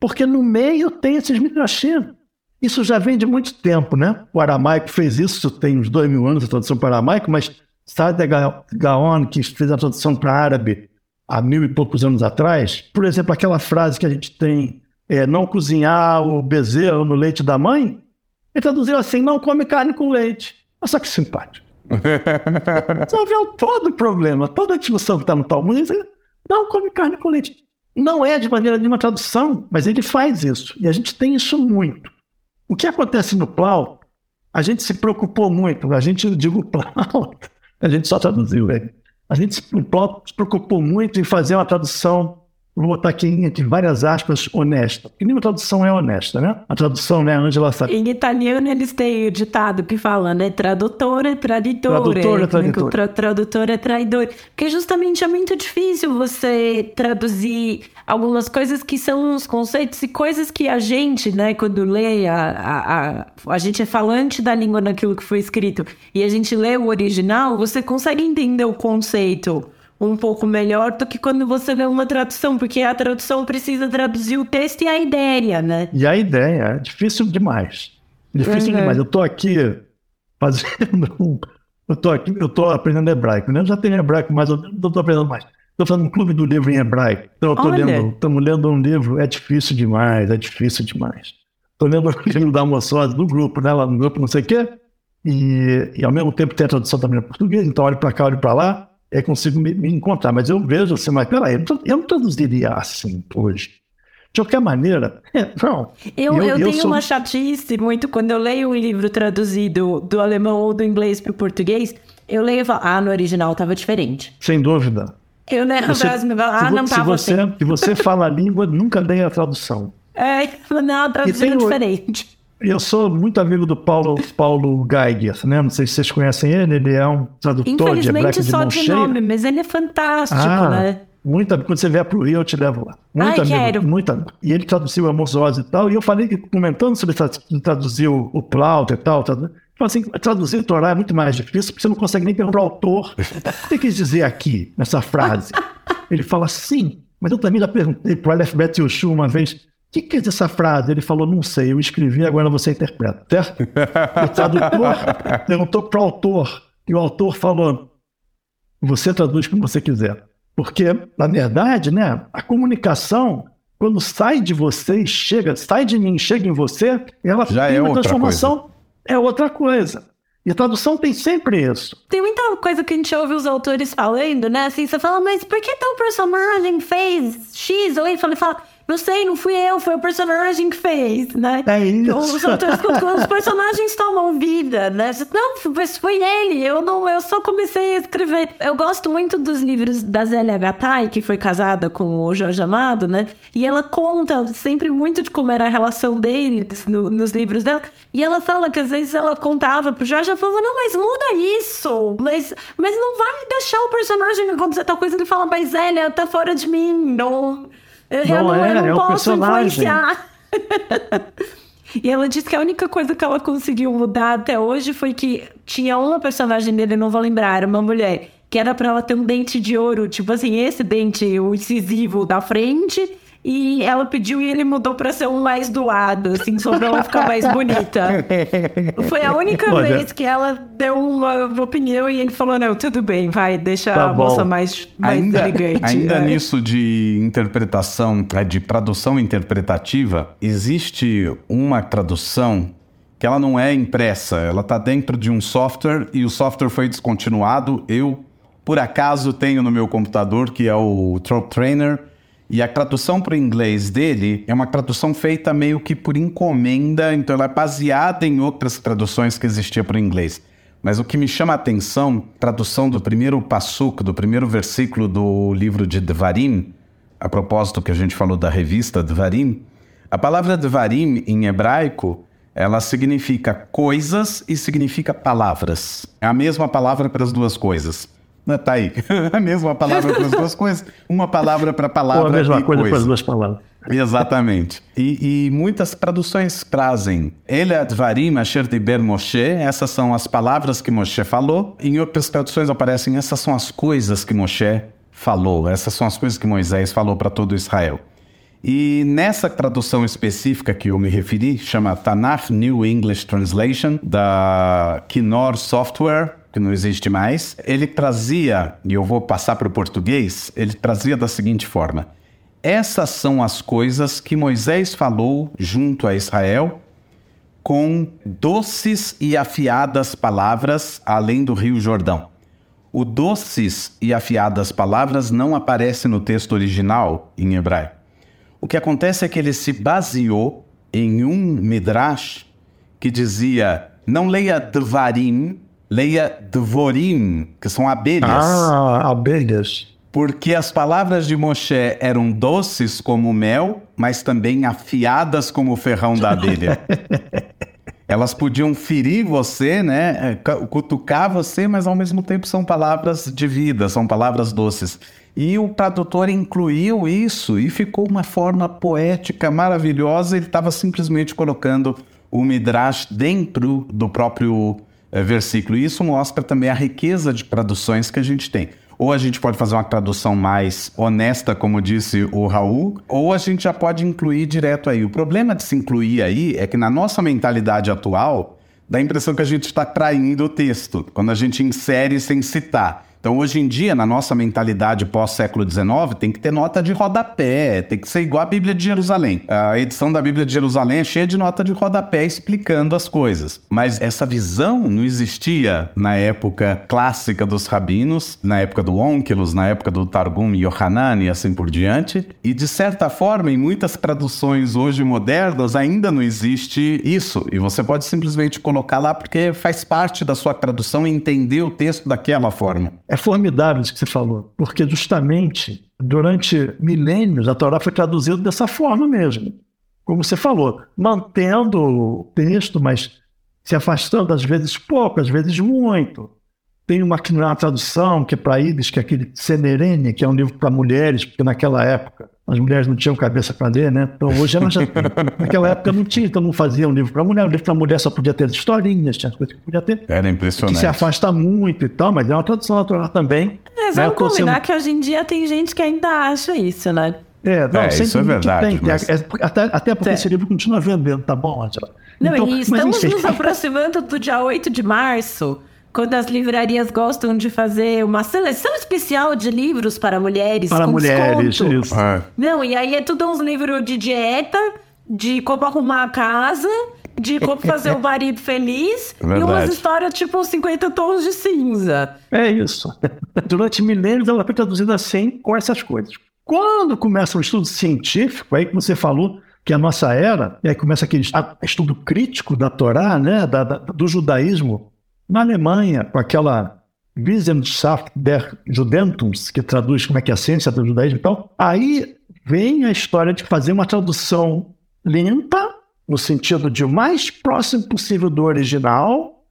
Porque no meio tem esses midrashim. Isso já vem de muito tempo, né? O aramaico fez isso, tem uns dois mil anos a tradução para aramaico, mas Sade Gaon, que fez a tradução para árabe há mil e poucos anos atrás, por exemplo, aquela frase que a gente tem é, não cozinhar o bezerro no leite da mãe, ele traduziu assim: não come carne com leite. Olha só que simpático. Resolveu todo o problema, toda a discussão que está no Talmud. Não come carne com leite. Não é de maneira nenhuma tradução, mas ele faz isso. E a gente tem isso muito. O que acontece no Plau, a gente se preocupou muito. A gente, eu digo Plau, a gente só traduziu, ele. A gente no Plau se preocupou muito em fazer uma tradução vou botar aqui entre várias aspas, honesta. Porque nenhuma tradução é honesta, né? A tradução, né, Angela sabe. Em italiano eles têm o ditado que fala, né? Tradutore, traditore. Tradutor é traditor. Tra tradutor é traidor. Porque justamente é muito difícil você traduzir algumas coisas que são os conceitos e coisas que a gente, né, quando lê, a, a, a, a gente é falante da língua naquilo que foi escrito e a gente lê o original, você consegue entender o conceito um pouco melhor do que quando você lê uma tradução, porque a tradução precisa traduzir o texto e a ideia, né? E a ideia é difícil demais. Difícil uhum. demais. Eu estou aqui fazendo um. Eu estou aqui, eu estou aprendendo hebraico, né? Eu já tenho hebraico, mas eu não estou aprendendo mais. Estou fazendo um clube do livro em hebraico. Então, eu estou lendo, estamos lendo um livro, é difícil demais, é difícil demais. Estou lendo o livro da Moçosa do grupo, né? Lá no grupo, não sei o quê. E, e ao mesmo tempo tem a tradução também em português, então olho para cá, olho para lá é consigo me, me, encontrar. Mas eu vejo assim, mas peraí, eu não traduziria assim hoje. De qualquer maneira, é, não. Eu, eu, eu, eu tenho sou... uma chatice muito quando eu leio um livro traduzido do alemão ou do inglês para o português, eu leio e falo, ah, no original estava diferente. Sem dúvida. Eu né, você, ah, não estava assim. Se você fala a língua, nunca dê a tradução. É, não, traduzindo diferente. Eu sou muito amigo do Paulo, Paulo Geiger, né? Não sei se vocês conhecem ele, ele é um tradutor de hebraico de só de cheia. nome, mas ele é fantástico, ah, né? Muito, quando você vier para o Rio, eu te levo lá. Muito Ai, amigo, quero. Muito E ele traduziu Amos Oz e tal, e eu falei, comentando sobre traduzir o Plauto e tal, tal assim, traduzir o Torá é muito mais difícil, porque você não consegue nem perguntar ao autor. O que quis dizer aqui, nessa frase? Ele fala, sim, mas eu também já perguntei para o Aleph Bet Yoshua uma vez, o que quer dizer essa frase? Ele falou, não sei, eu escrevi, agora você interpreta, certo? O tradutor perguntou para o autor, e o autor falou, você traduz como você quiser. Porque, na verdade, né, a comunicação, quando sai de você e chega, sai de mim, chega em você, ela Já tem é uma transformação, coisa. é outra coisa. E a tradução tem sempre isso. Tem muita coisa que a gente ouve os autores falando, né? Assim, você fala, mas por que tal personagem fez X ou Y? Fala, não sei, não fui eu, foi o personagem que fez, né? É isso. Os, os personagens tomam vida, né? Não, mas foi ele, eu não, eu só comecei a escrever. Eu gosto muito dos livros da Zélia Gattai, que foi casada com o Jorge Amado, né? E ela conta sempre muito de como era a relação deles no, nos livros dela. E ela fala que às vezes ela contava pro Jorge, ela falava, não, mas muda isso, mas, mas não vai deixar o personagem acontecer tal coisa. Ele fala, mas Zélia, tá fora de mim, não... Eu não, não é, eu não é posso personagem. influenciar. e ela disse que a única coisa que ela conseguiu mudar até hoje foi que tinha uma personagem dele, não vou lembrar, era uma mulher, que era para ela ter um dente de ouro, tipo assim, esse dente, o incisivo da frente e ela pediu e ele mudou para ser um mais doado, assim, só pra ela ficar mais bonita. Foi a única Olha, vez que ela deu uma opinião e ele falou: não, tudo bem, vai, deixa tá a bom. moça mais, mais ainda, elegante. Ainda nisso de interpretação, é, de tradução interpretativa, existe uma tradução que ela não é impressa, ela está dentro de um software e o software foi descontinuado. Eu, por acaso, tenho no meu computador, que é o Trope Trainer e a tradução para o inglês dele é uma tradução feita meio que por encomenda, então ela é baseada em outras traduções que existiam para o inglês. Mas o que me chama a atenção, tradução do primeiro passuco, do primeiro versículo do livro de Devarim, a propósito que a gente falou da revista Devarim, a palavra Devarim em hebraico, ela significa coisas e significa palavras. É a mesma palavra para as duas coisas. Tá aí. A mesma palavra para as duas coisas. Uma palavra para palavra. Ou a mesma coisa, para as duas palavras. Exatamente. E, e, muitas traduções trazem Ele advarim asher diber Moshe, essas são as palavras que Moshe falou. Em outras traduções aparecem essas são as coisas que Moshe falou, essas são as coisas que Moisés falou para todo Israel. E nessa tradução específica que eu me referi, chama Tanakh New English Translation, da Knorr Software, que não existe mais, ele trazia, e eu vou passar para o português, ele trazia da seguinte forma: essas são as coisas que Moisés falou junto a Israel com doces e afiadas palavras além do Rio Jordão. O doces e afiadas palavras não aparece no texto original em hebraico. O que acontece é que ele se baseou em um midrash que dizia: não leia dvarim, leia dvorim, que são abelhas. Ah, abelhas. Porque as palavras de Moshe eram doces como mel, mas também afiadas como o ferrão da abelha. Elas podiam ferir você, né? Cutucar você, mas ao mesmo tempo são palavras de vida, são palavras doces. E o tradutor incluiu isso e ficou uma forma poética maravilhosa. Ele estava simplesmente colocando o Midrash dentro do próprio versículo. E isso mostra também a riqueza de traduções que a gente tem. Ou a gente pode fazer uma tradução mais honesta, como disse o Raul, ou a gente já pode incluir direto aí. O problema de se incluir aí é que na nossa mentalidade atual, dá a impressão que a gente está traindo o texto, quando a gente insere sem citar. Então, hoje em dia, na nossa mentalidade pós-século XIX, tem que ter nota de rodapé, tem que ser igual a Bíblia de Jerusalém. A edição da Bíblia de Jerusalém é cheia de nota de rodapé explicando as coisas. Mas essa visão não existia na época clássica dos rabinos, na época do Onkelos, na época do Targum Yohanan e assim por diante. E, de certa forma, em muitas traduções hoje modernas, ainda não existe isso. E você pode simplesmente colocar lá porque faz parte da sua tradução entender o texto daquela forma. É formidável isso que você falou, porque justamente durante milênios a Torá foi traduzida dessa forma mesmo. Como você falou, mantendo o texto, mas se afastando às vezes pouco, às vezes muito. Tem uma que não é uma tradução, que é para Ibis, que é aquele Senerene, que é um livro para mulheres, porque naquela época as mulheres não tinham cabeça para ler, né? Então hoje elas já. naquela época não tinha, então não fazia um livro para mulher. O livro para mulher só podia ter historinhas, tinha coisas que podia ter. Era impressionante. Que se afasta muito e tal, mas é uma tradução natural também. É, né? vamos combinar sendo... que hoje em dia tem gente que ainda acha isso, né? É, não, é, isso é verdade. Tem, mas... é, até, até porque é. esse livro continua vendendo, tá bom, Angela? Não, então, e estamos nos aproximando do dia 8 de março quando as livrarias gostam de fazer uma seleção especial de livros para mulheres. Para com mulheres, desconto. isso. É. Não, e aí é tudo uns livros de dieta, de como arrumar a casa, de como fazer o marido feliz Verdade. e umas histórias tipo 50 tons de cinza. É isso. Durante milênios ela foi traduzida assim, com essas coisas. Quando começa um estudo científico, aí que você falou que a nossa era, e aí começa aquele estudo crítico da Torá, né, da, da, do judaísmo, na Alemanha, com aquela Wissenschaft der Judentums, que traduz como é que é a ciência do judaísmo e tal, aí vem a história de fazer uma tradução limpa, no sentido de o mais próximo possível do original,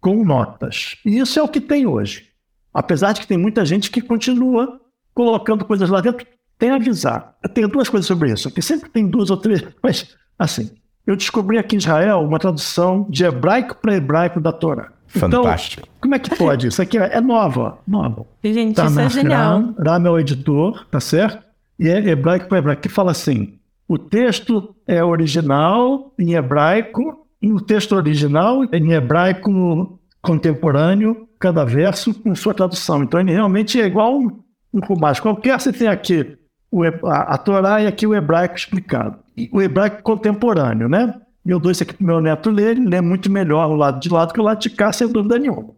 com notas. E isso é o que tem hoje. Apesar de que tem muita gente que continua colocando coisas lá dentro, tem a avisar. Eu tenho duas coisas sobre isso, porque sempre tem duas ou três, mas assim, eu descobri aqui em Israel uma tradução de hebraico para hebraico da Torá. Fantástico. Então, como é que pode? Isso aqui é, é nova, nova. Gente, tá isso é genial. Ram, é o editor, tá certo? E é hebraico para hebraico, que fala assim, o texto é original em hebraico, e o texto original é em hebraico contemporâneo, cada verso com sua tradução. Então, ele realmente é igual um, um qualquer. Você tem aqui o, a, a Torá e aqui o hebraico explicado. E o hebraico contemporâneo, né? Eu dou isso aqui para meu neto ler, ele lê muito melhor o lado de lá do que o lado de cá, sem dúvida nenhuma.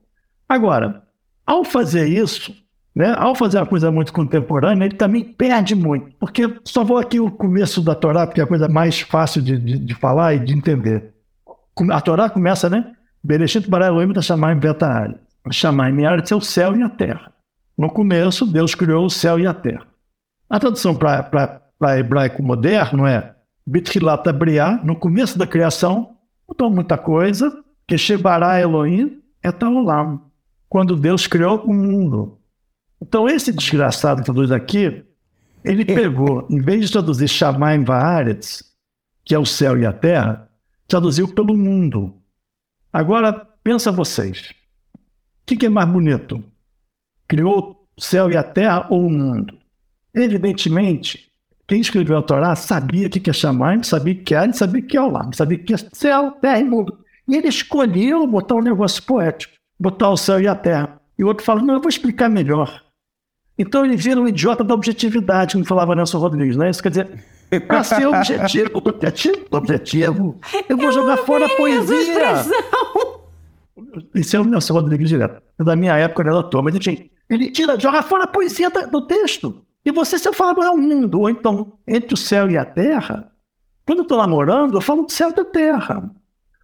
Agora, ao fazer isso, né, ao fazer uma coisa muito contemporânea, ele também perde muito, porque só vou aqui o começo da Torá, porque é a coisa mais fácil de, de, de falar e de entender. A Torá começa, né? Bereshit bara Elohim da Shamayim Beta'al. Shamayim é o céu e a terra. No começo, Deus criou o céu e a terra. A tradução para hebraico moderno é Bitchilat Abriá, no começo da criação, mudou muita coisa, que Shebará Elohim é Taolam, quando Deus criou o mundo. Então, esse desgraçado que traduz aqui, ele pegou, em vez de traduzir Shamaim Vaaretz, que é o céu e a terra, traduziu pelo mundo. Agora, pensa vocês, o que, que é mais bonito? Criou o céu e a terra ou o mundo? Evidentemente, quem escreveu a Torá sabia o que é Shamayim, sabia o que é sabia o que é Olam, sabia o que é céu, terra e mundo. E ele escolheu botar um negócio poético, botar o céu e a terra. E o outro fala, não, eu vou explicar melhor. Então ele vira um idiota da objetividade, como falava Nelson Rodrigues, né? Isso quer dizer, Para ser objetivo, objetivo, objetivo, eu vou jogar fora a poesia. Isso é o Nelson Rodrigues direto. Da minha época, ele era mas ele, ele tira, joga fora a poesia do texto. E você, se eu falar é o mundo, ou então entre o céu e a terra, quando eu estou namorando, eu falo do céu e da terra.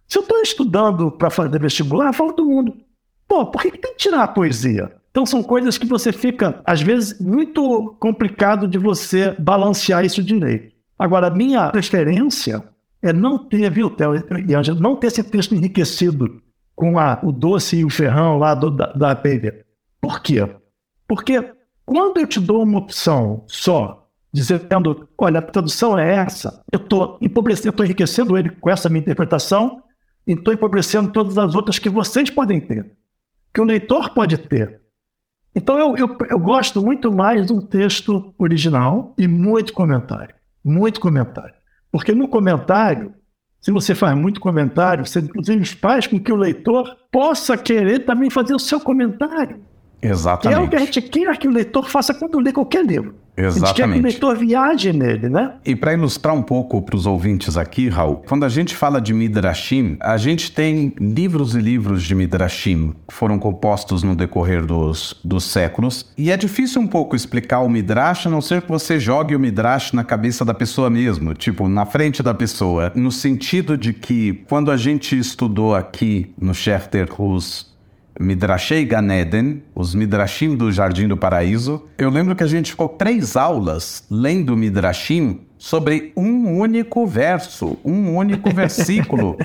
Se eu estou estudando para fazer vestibular, eu falo do mundo. Pô, por que, que tem que tirar a poesia? Então são coisas que você fica, às vezes, muito complicado de você balancear isso direito. Agora, a minha preferência é não ter, viu, Theo e Angela, não ter esse texto enriquecido com a, o doce e o ferrão lá do, da, da. Por quê? Porque quando eu te dou uma opção só, dizendo, olha, a tradução é essa, eu estou empobrecendo, estou enriquecendo ele com essa minha interpretação e estou empobrecendo todas as outras que vocês podem ter, que o leitor pode ter. Então eu, eu, eu gosto muito mais de um texto original e muito comentário. Muito comentário. Porque no comentário, se você faz muito comentário, você inclusive faz com que o leitor possa querer também fazer o seu comentário. Exatamente. Que é o que a gente quer que o leitor faça quando lê qualquer livro. Exatamente. A gente quer que o leitor viaje nele, né? E para ilustrar um pouco para os ouvintes aqui, Raul, quando a gente fala de Midrashim, a gente tem livros e livros de Midrashim que foram compostos no decorrer dos, dos séculos. E é difícil um pouco explicar o Midrash, a não ser que você jogue o Midrash na cabeça da pessoa mesmo, tipo, na frente da pessoa, no sentido de que quando a gente estudou aqui no Schechter Hus Midrashei Ganeden, os Midrashim do Jardim do Paraíso. Eu lembro que a gente ficou três aulas lendo Midrashim sobre um único verso, um único versículo.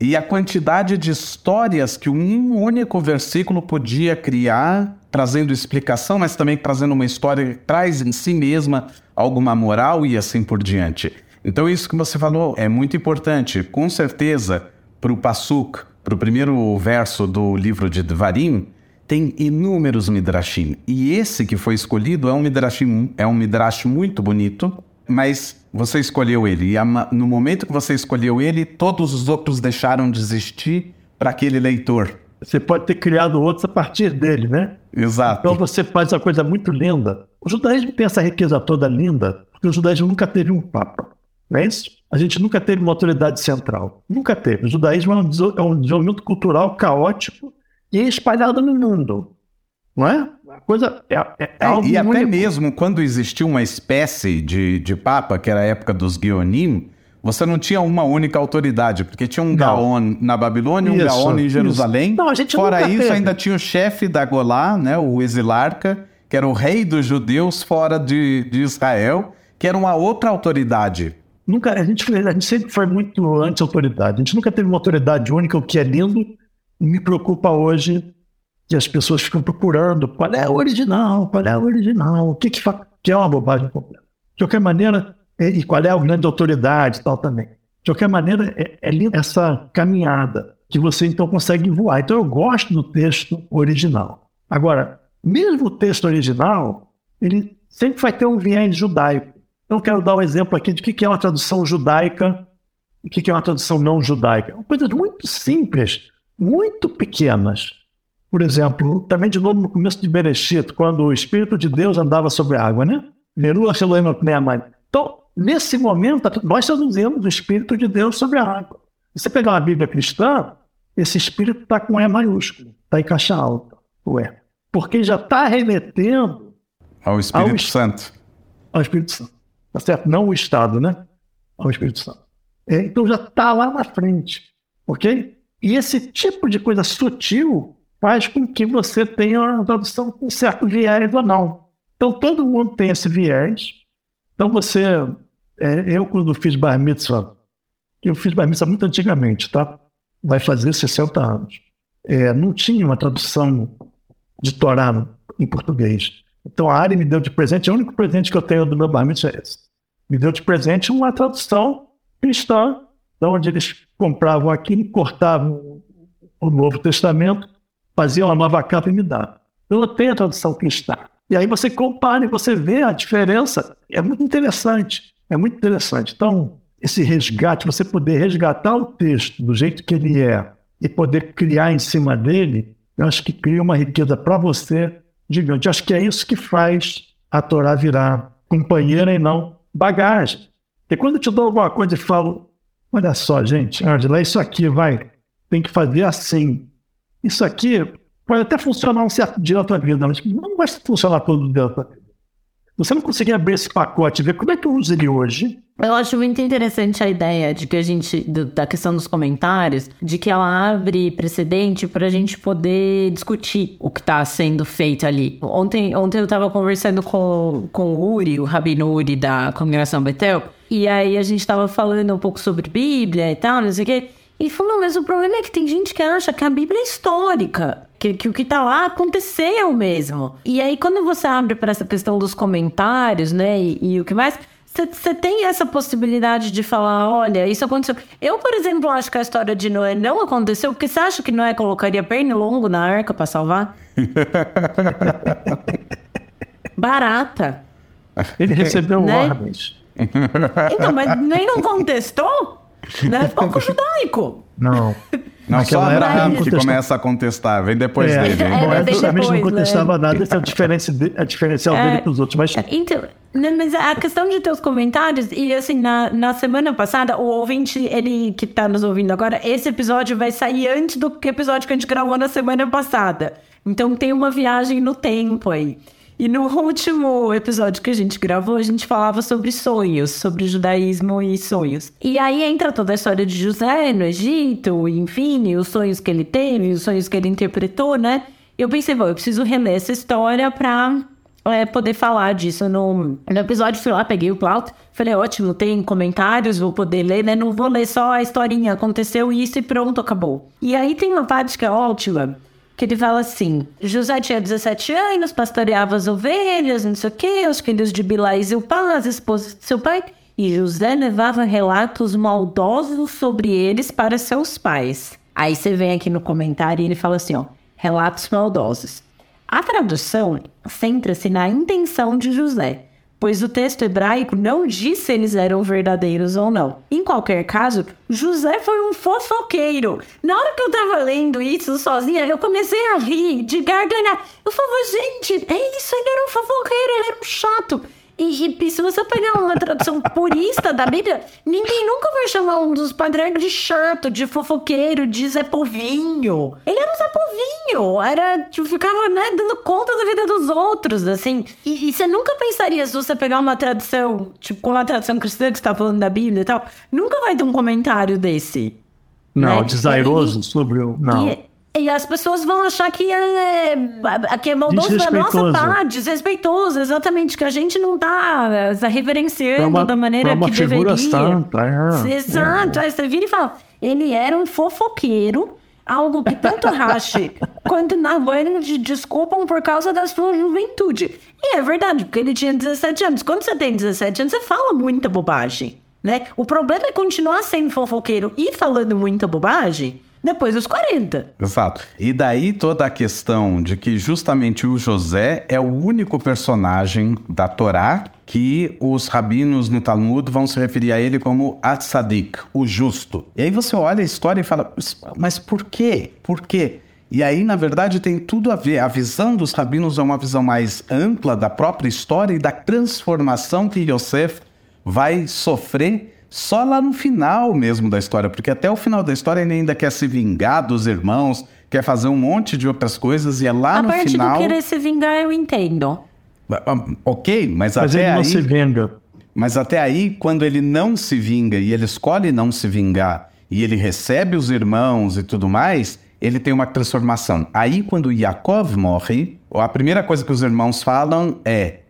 e a quantidade de histórias que um único versículo podia criar, trazendo explicação, mas também trazendo uma história que traz em si mesma alguma moral e assim por diante. Então, isso que você falou é muito importante. Com certeza, para o Passuk, para o primeiro verso do livro de Devarim, tem inúmeros midrashim. E esse que foi escolhido é um midrashim, é um midrash muito bonito, mas você escolheu ele. E no momento que você escolheu ele, todos os outros deixaram de existir para aquele leitor. Você pode ter criado outros a partir dele, né? Exato. Então você faz uma coisa muito linda. O judaísmo tem essa riqueza toda linda, porque o judaísmo nunca teve um papa. Não é isso? A gente nunca teve uma autoridade central. Nunca teve. O judaísmo é um, é um desenvolvimento cultural caótico e espalhado no mundo. Não é? A coisa é, é, é, é E até mesmo quando existiu uma espécie de, de papa, que era a época dos Guionim, você não tinha uma única autoridade, porque tinha um não. Gaon na Babilônia, um Gaon em Jerusalém. Não, a gente Fora isso, teve. ainda tinha o chefe da Golá, né, o exilarca, que era o rei dos judeus fora de, de Israel, que era uma outra autoridade. Nunca, a, gente, a gente sempre foi muito anti-autoridade. A gente nunca teve uma autoridade única, o que é lindo. Me preocupa hoje que as pessoas ficam procurando qual é o original, qual é o original, o que, que, que é uma bobagem completa. De qualquer maneira, é, e qual é a grande autoridade tal também. De qualquer maneira, é, é linda essa caminhada que você então consegue voar. Então eu gosto do texto original. Agora, mesmo o texto original, ele sempre vai ter um viés judaico. Então, quero dar um exemplo aqui de o que é uma tradução judaica e o que é uma tradução não judaica. Coisas muito simples, muito pequenas. Por exemplo, também de novo no começo de Bereshit, quando o Espírito de Deus andava sobre a água, né? Então, nesse momento, nós traduzimos o Espírito de Deus sobre a água. Se você pegar uma Bíblia cristã, esse Espírito está com E maiúsculo, está em caixa alta, o E. Porque já está remetendo ao Espírito ao, Santo. Ao Espírito Santo tá certo? Não o Estado, né? Ao Espírito Santo. É, então já está lá na frente, ok? E esse tipo de coisa sutil faz com que você tenha uma tradução com certo viés ou não. Então todo mundo tem esse viés. Então você, é, eu quando fiz bar mitzvah, eu fiz bar mitzvah muito antigamente, tá? Vai fazer 60 anos. É, não tinha uma tradução de Torá em português. Então a Ari me deu de presente, o único presente que eu tenho do meu bar mitzvah é esse me deu de presente uma tradução cristã, onde eles compravam aquilo, cortavam o Novo Testamento, faziam uma nova capa e me davam. Então, eu tenho a tradução cristã. E aí você compara e você vê a diferença. É muito interessante. É muito interessante. Então, esse resgate, você poder resgatar o texto do jeito que ele é e poder criar em cima dele, eu acho que cria uma riqueza para você gigante. Eu acho que é isso que faz a Torá virar companheira e não bagagem. E quando eu te dou alguma coisa e falo, olha só, gente, Angela, isso aqui vai, tem que fazer assim. Isso aqui pode até funcionar um certo dia na tua vida, mas não vai funcionar todo dia na tua vida. Você não conseguir abrir esse pacote e ver como é que eu uso ele hoje, eu acho muito interessante a ideia de que a gente, da questão dos comentários, de que ela abre precedente para a gente poder discutir o que está sendo feito ali. Ontem, ontem eu estava conversando com, com o Uri, o Rabino Uri da Congregação Betel, e aí a gente estava falando um pouco sobre Bíblia e tal, não sei o quê. E falou, mas o problema é que tem gente que acha que a Bíblia é histórica, que, que o que está lá aconteceu mesmo. E aí, quando você abre para essa questão dos comentários, né, e, e o que mais você tem essa possibilidade de falar, olha, isso aconteceu. Eu, por exemplo, acho que a história de Noé não aconteceu, porque você acha que Noé colocaria pernilongo na arca para salvar? Barata. Ele recebeu né? ordens. Então, mas nem não contestou? Né? Pouco judaico. Não. Não, só Abraão que começa a contestar, vem depois é, dele. É, Bom, é, justamente não contestava né? nada, esse é o, diferenci, é diferencial é, dele para os outros. Mas... Então, né, mas a questão de teus comentários, e assim, na, na semana passada, o ouvinte, ele que está nos ouvindo agora, esse episódio vai sair antes do episódio que a gente gravou na semana passada. Então tem uma viagem no tempo aí. E no último episódio que a gente gravou, a gente falava sobre sonhos, sobre judaísmo e sonhos. E aí entra toda a história de José no Egito, enfim, os sonhos que ele teve, os sonhos que ele interpretou, né? Eu pensei, bom, eu preciso reler essa história pra é, poder falar disso no, no episódio. Fui lá, peguei o Plauto, falei, ótimo, tem comentários, vou poder ler, né? Não vou ler só a historinha, aconteceu isso e pronto, acabou. E aí tem uma parte que é ótima, que ele fala assim: José tinha 17 anos, pastoreava as ovelhas, não sei o quê, os filhos de Bilá e Zilpá, as esposas de seu pai, e José levava relatos maldosos sobre eles para seus pais. Aí você vem aqui no comentário e ele fala assim: ó, relatos maldosos. A tradução centra-se na intenção de José pois o texto hebraico não diz se eles eram verdadeiros ou não. Em qualquer caso, José foi um fofoqueiro. Na hora que eu tava lendo isso sozinha, eu comecei a rir, de gargalhar. Eu falava, gente, é isso, ele era um fofoqueiro, ele era um chato. E, e, se você pegar uma tradução purista da Bíblia, ninguém nunca vai chamar um dos patriarcas de chato, de fofoqueiro, de Zé Povinho. Ele era um Zé Povinho, era, tipo, ficava, né, dando conta da vida dos outros, assim. E, e, você nunca pensaria, se você pegar uma tradução, tipo, com a tradução cristã que você tá falando da Bíblia e tal, nunca vai ter um comentário desse. Não, né? desairoso sobre o... Não. E, e as pessoas vão achar que é, que é maldoso da nossa parte, desrespeitoso, exatamente, que a gente não tá é, reverenciando uma, da maneira uma que deveria. Santa, é, Exato, é. aí você vira e fala, ele era um fofoqueiro, algo que tanto rache quanto na te desculpam por causa da sua juventude. E é verdade, porque ele tinha 17 anos. Quando você tem 17 anos, você fala muita bobagem, né? O problema é continuar sendo fofoqueiro e falando muita bobagem depois dos 40. Exato. E daí toda a questão de que justamente o José é o único personagem da Torá que os rabinos no Talmud vão se referir a ele como Atzadik, o justo. E aí você olha a história e fala, mas por quê? Por quê? E aí, na verdade, tem tudo a ver. A visão dos rabinos é uma visão mais ampla da própria história e da transformação que Yosef vai sofrer só lá no final mesmo da história, porque até o final da história ele ainda quer se vingar dos irmãos, quer fazer um monte de outras coisas e é lá a no final. A parte do querer se vingar eu entendo. Ok, mas, mas até ele não aí. se vinga. Mas até aí, quando ele não se vinga e ele escolhe não se vingar e ele recebe os irmãos e tudo mais, ele tem uma transformação. Aí, quando Yaakov morre, a primeira coisa que os irmãos falam é: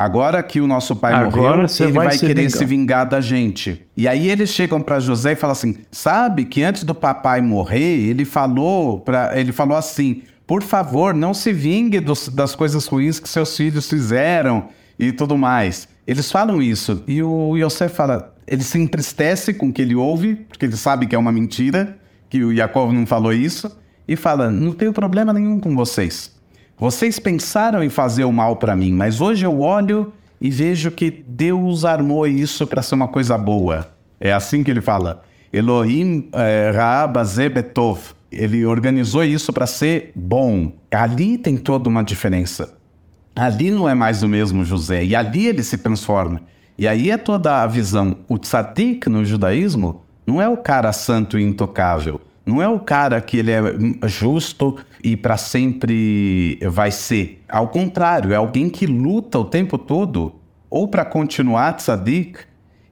Agora que o nosso pai Agora morreu, ele vai, vai querer vingar. se vingar da gente. E aí eles chegam para José e falam assim: "Sabe que antes do papai morrer, ele falou para ele falou assim: "Por favor, não se vingue dos, das coisas ruins que seus filhos fizeram e tudo mais". Eles falam isso e o José fala, ele se entristece com o que ele ouve, porque ele sabe que é uma mentira, que o Jacob não falou isso, e fala: "Não tenho problema nenhum com vocês. Vocês pensaram em fazer o mal para mim, mas hoje eu olho e vejo que Deus armou isso para ser uma coisa boa. É assim que ele fala. Elohim é, Raabazebetov. Ele organizou isso para ser bom. Ali tem toda uma diferença. Ali não é mais o mesmo José, e ali ele se transforma. E aí é toda a visão. O tzadik no judaísmo não é o cara santo e intocável. Não é o cara que ele é justo e para sempre vai ser. Ao contrário, é alguém que luta o tempo todo ou para continuar tzadik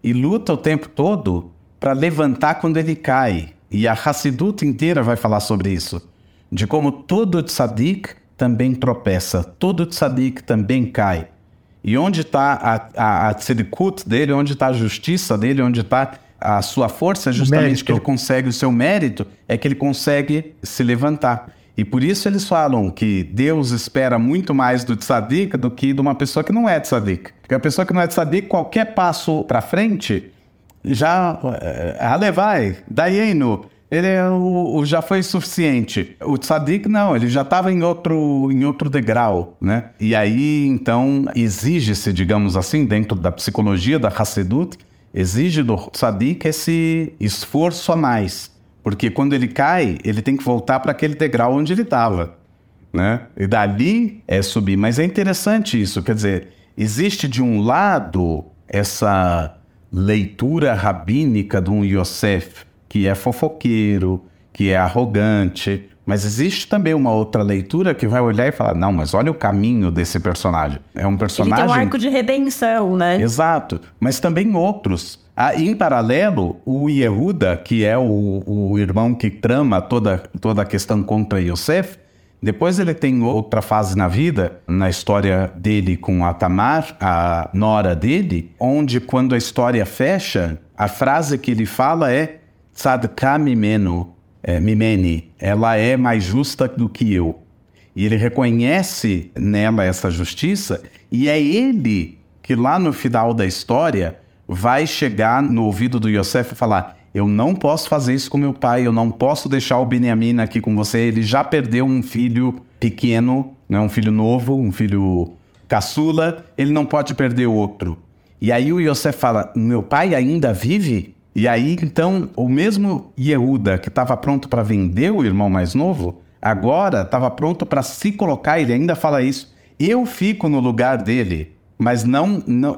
e luta o tempo todo para levantar quando ele cai. E a Hassidut inteira vai falar sobre isso. De como todo tzadik também tropeça, todo tzadik também cai. E onde está a, a, a tzedikut dele, onde está a justiça dele, onde está a sua força, justamente Mérito. que ele consegue, o seu mérito, é que ele consegue se levantar. E por isso eles falam que Deus espera muito mais do tzadik do que de uma pessoa que não é tzadik. Porque a pessoa que não é tzadik, qualquer passo para frente, já ale vai, daieno, ele é o, o- já foi suficiente. O tzadik não, ele já estava em outro em outro degrau, né? E aí então exige-se, digamos assim, dentro da psicologia da Hassedut, exige do tzadik esse esforço a mais, porque quando ele cai, ele tem que voltar para aquele degrau onde ele estava né? E dali é subir. Mas é interessante isso, quer dizer, existe de um lado essa leitura rabínica de um Yosef que é fofoqueiro, que é arrogante, mas existe também uma outra leitura que vai olhar e falar: não, mas olha o caminho desse personagem. É um Ele personagem. tem um arco de redenção, né? Exato, mas também outros. Ah, em paralelo, o Yehuda, que é o, o irmão que trama toda, toda a questão contra Yosef, depois ele tem outra fase na vida, na história dele com a Tamar, a nora dele, onde quando a história fecha, a frase que ele fala é Tzadka mimeno, é, mimeni, ela é mais justa do que eu. E ele reconhece nela essa justiça, e é ele que lá no final da história vai chegar no ouvido do Yosef e falar: Eu não posso fazer isso com meu pai, eu não posso deixar o Benjamin aqui com você. Ele já perdeu um filho pequeno, né, um filho novo, um filho caçula, ele não pode perder outro. E aí o Yosef fala: Meu pai ainda vive? E aí então o mesmo Yehuda que estava pronto para vender o irmão mais novo, agora estava pronto para se colocar, ele ainda fala isso. Eu fico no lugar dele, mas não, não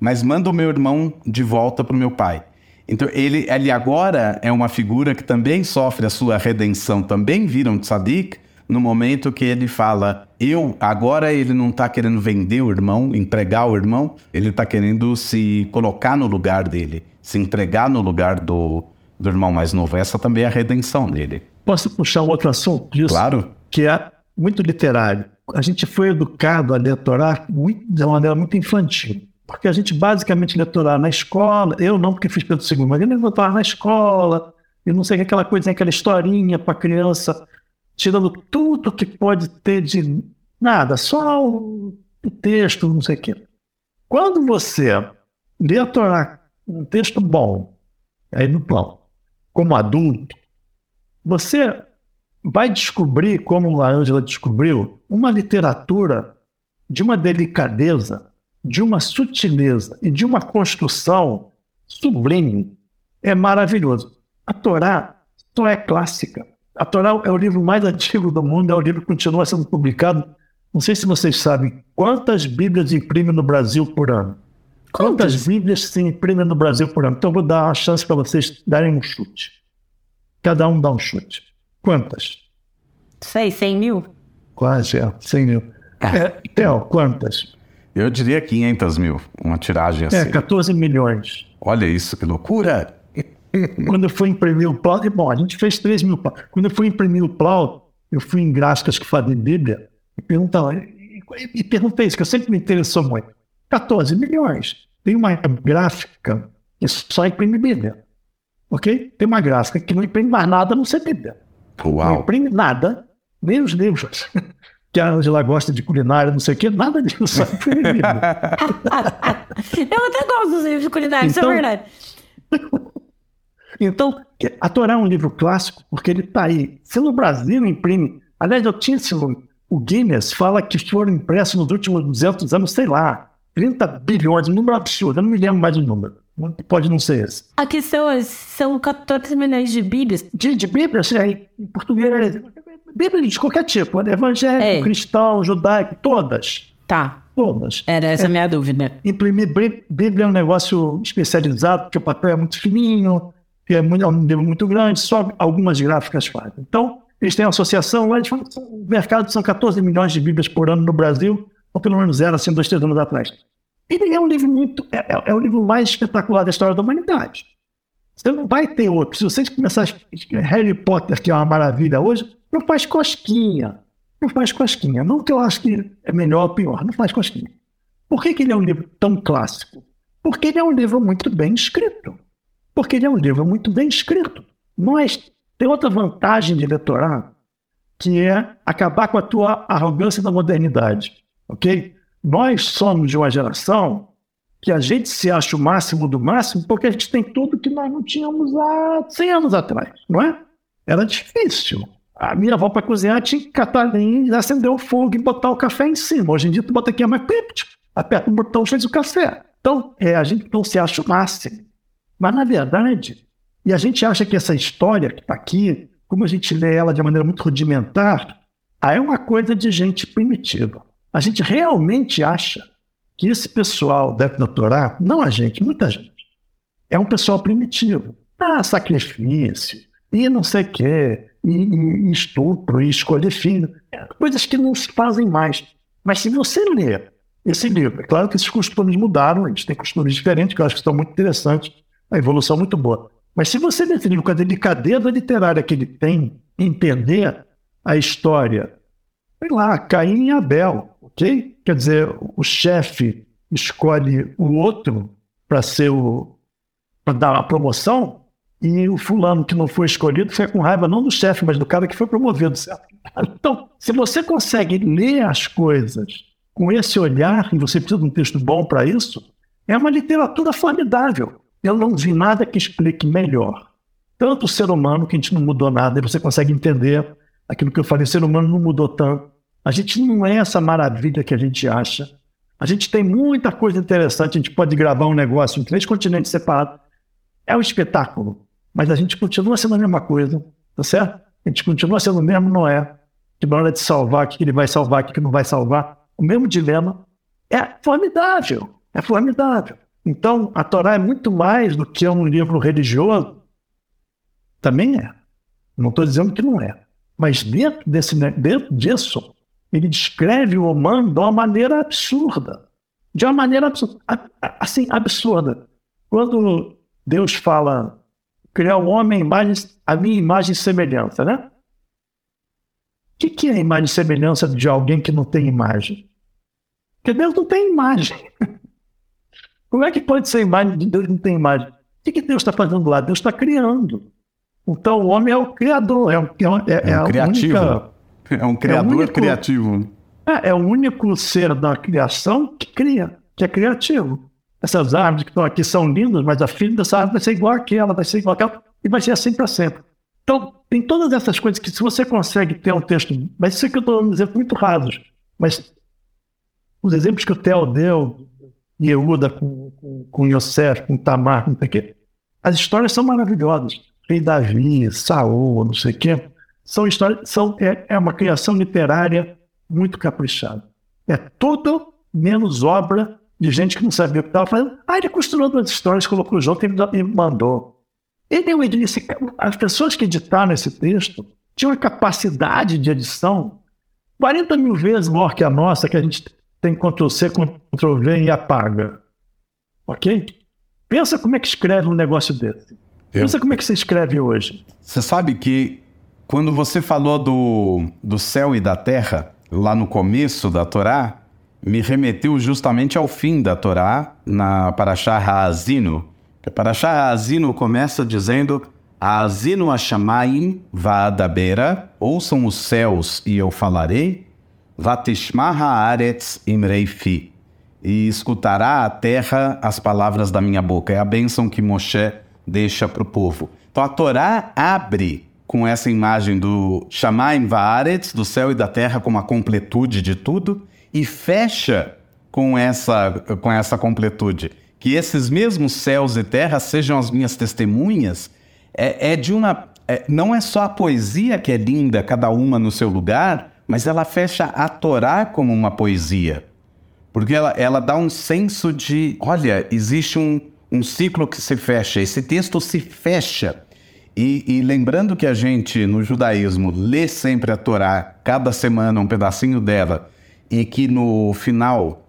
mas manda o meu irmão de volta para o meu pai. Então ele, ele agora é uma figura que também sofre a sua redenção, também vira um tzadik, no momento que ele fala, eu, agora ele não está querendo vender o irmão, entregar o irmão, ele está querendo se colocar no lugar dele, se entregar no lugar do, do irmão mais novo. Essa também é a redenção dele. Posso puxar um outro assunto disso? Claro. Que é muito literário. A gente foi educado a a muito, de uma maneira muito infantil. Porque a gente basicamente a Torá na escola, eu não porque fiz Pedro II, mas ele lê a Torá na escola, e não sei aquela coisa, aquela historinha para criança, tirando tudo que pode ter de nada, só o, o texto, não sei o quê. Quando você lê a Torá, um texto bom, aí no pão, como adulto, você vai descobrir, como a Ângela descobriu, uma literatura de uma delicadeza, de uma sutileza e de uma construção sublime. É maravilhoso. A Torá só é clássica. A Torá é o livro mais antigo do mundo, é o livro que continua sendo publicado. Não sei se vocês sabem quantas Bíblias imprime no Brasil por ano. Quantas, Bíblias se imprimem no Brasil por ano? Então, eu vou dar uma chance para vocês darem um chute. Cada um dá um chute. Quantas? Sei, 100 mil? Quase, é, 100 mil. É, Theo, quantas? Eu diria 500 mil, uma tiragem assim. É, 14 milhões. Olha isso, que loucura! Quando eu fui imprimir o plau, bom, a gente fez 3 mil plau. Quando eu fui imprimir o plau, eu fui em gráficas que fazem Bíblia e perguntava, e, e perguntei isso, que eu sempre me interessou muito. 14 milhões. Tem uma gráfica que só imprime Bíblia. Ok? Tem uma gráfica que não imprime mais nada não ser Bíblia. Uau. Não imprime nada, nem os livros. Que a Angela gosta de culinária, não sei o quê, nada disso, só imprime Bíblia. eu até gosto dos livros de culinária, então, isso é verdade. Então, a Torá é um livro clássico porque ele está aí. Se no Brasil imprime. Aliás, eu tinha o Guinness fala que foram impressos nos últimos 200 anos, sei lá, 30 bilhões, um número absurdo, eu não me lembro mais do número. Pode não ser esse. A questão é, são 14 milhões de Bíblias. De, de Bíblia, assim, aí, em português, Bíblia de qualquer tipo, evangélico, é. cristão, judaico, todas. Tá. todas. Era essa a minha dúvida. Imprimir Bíblia é um negócio especializado, porque o papel é muito fininho, é, muito, é um livro muito grande, só algumas gráficas fazem. Então, eles têm uma associação, eles falam que o mercado são 14 milhões de Bíblias por ano no Brasil, ou pelo menos era assim, dois, três anos atrás. Ele é um livro muito. É, é, é o livro mais espetacular da história da humanidade. Você não vai ter outro. Se vocês começarem Harry Potter, que é uma maravilha hoje, não faz cosquinha. Não faz cosquinha. Não que eu acho que é melhor ou pior, não faz cosquinha. Por que, que ele é um livro tão clássico? Porque ele é um livro muito bem escrito. Porque ele é um livro muito bem escrito. Nós tem outra vantagem de doutorado, que é acabar com a tua arrogância da modernidade, ok? Nós somos de uma geração que a gente se acha o máximo do máximo porque a gente tem tudo que nós não tínhamos há 100 anos atrás, não é? Era difícil. A minha avó para cozinhar tinha que catar linha, acender o fogo e botar o café em cima. Hoje em dia tu bota aqui a mais aperta o botão fez o café. Então, é, a gente não se acha o máximo. Mas, na verdade, e a gente acha que essa história que está aqui, como a gente lê ela de maneira muito rudimentar, é uma coisa de gente primitiva. A gente realmente acha que esse pessoal deve doutorar, não a gente, muita gente, é um pessoal primitivo. Ah, sacrifício, e não sei o quê, e, e estupro, e escolher filho. É, coisas que não se fazem mais. Mas se você ler esse livro, é claro que esses costumes mudaram, gente tem costumes diferentes, que eu acho que estão muito interessantes, a evolução é muito boa. Mas se você ler esse livro com a delicadeza literária que ele tem, entender a história, sei lá, Caim e Abel, Quer dizer, o chefe escolhe o outro para ser o para dar a promoção e o fulano que não foi escolhido fica com raiva não do chefe, mas do cara que foi promovido, certo? Então, se você consegue ler as coisas com esse olhar, e você precisa de um texto bom para isso, é uma literatura formidável. Eu não vi nada que explique melhor. Tanto o ser humano, que a gente não mudou nada, e você consegue entender aquilo que eu falei, o ser humano não mudou tanto. A gente não é essa maravilha que a gente acha. A gente tem muita coisa interessante, a gente pode gravar um negócio em três continentes separados. É um espetáculo, mas a gente continua sendo a mesma coisa, tá certo? A gente continua sendo o mesmo Noé, que na hora de salvar, o que ele vai salvar, o que não vai salvar. O mesmo dilema. É formidável, é formidável. Então, a Torá é muito mais do que um livro religioso. Também é. Não estou dizendo que não é. Mas dentro, desse, dentro disso, ele descreve o humano de uma maneira absurda. De uma maneira absurda. Assim, absurda. Quando Deus fala criar o homem imagem, a minha imagem e semelhança, né? O que, que é a imagem e semelhança de alguém que não tem imagem? Porque Deus não tem imagem. Como é que pode ser imagem de Deus não tem imagem? O que, que Deus está fazendo lá? Deus está criando. Então o homem é o criador, é, o, é, é, é um criativo. Única, é um criador é único, criativo. É, é o único ser da criação que cria, que é criativo. Essas árvores que estão aqui são lindas, mas a filha dessa árvore vai ser igual àquela, vai ser igual àquela, e vai ser assim para sempre. Então, tem todas essas coisas que, se você consegue ter um texto, mas isso aqui eu estou dando exemplos muito rasos, mas os exemplos que o Theo deu, Yehuda com, com, com Yosef, com Tamar, com não sei o quê. As histórias são maravilhosas. Rei Davi, Saul, não sei o quê. São histórias, são, é, é uma criação literária muito caprichada. É tudo menos obra de gente que não sabia o que estava fazendo. Ah, ele costurou duas histórias, colocou junto e me mandou. Ele, eu disse, as pessoas que editaram esse texto tinham uma capacidade de edição 40 mil vezes maior que a nossa, que a gente tem Ctrl C, Ctrl V e apaga. Ok? Pensa como é que escreve um negócio desse. Eu... Pensa como é que você escreve hoje. Você sabe que quando você falou do, do céu e da terra, lá no começo da Torá, me remeteu justamente ao fim da Torá, na Parashá Haazino. A Parashá Haazino começa dizendo Haazino Hashamayim Vaadabera, ouçam os céus e eu falarei, Vatishma haaretz imreifi, e escutará a terra as palavras da minha boca. É a bênção que Moshe deixa para o povo. Então a Torá abre com essa imagem do Shamaim Vaaretz, do céu e da terra, como a completude de tudo, e fecha com essa, com essa completude. Que esses mesmos céus e terras sejam as minhas testemunhas, é, é de uma. É, não é só a poesia que é linda, cada uma no seu lugar, mas ela fecha a Torá como uma poesia. porque ela, ela dá um senso de, olha, existe um, um ciclo que se fecha, esse texto se fecha. E, e, lembrando que a gente, no judaísmo, lê sempre a Torá, cada semana um pedacinho dela, e que no final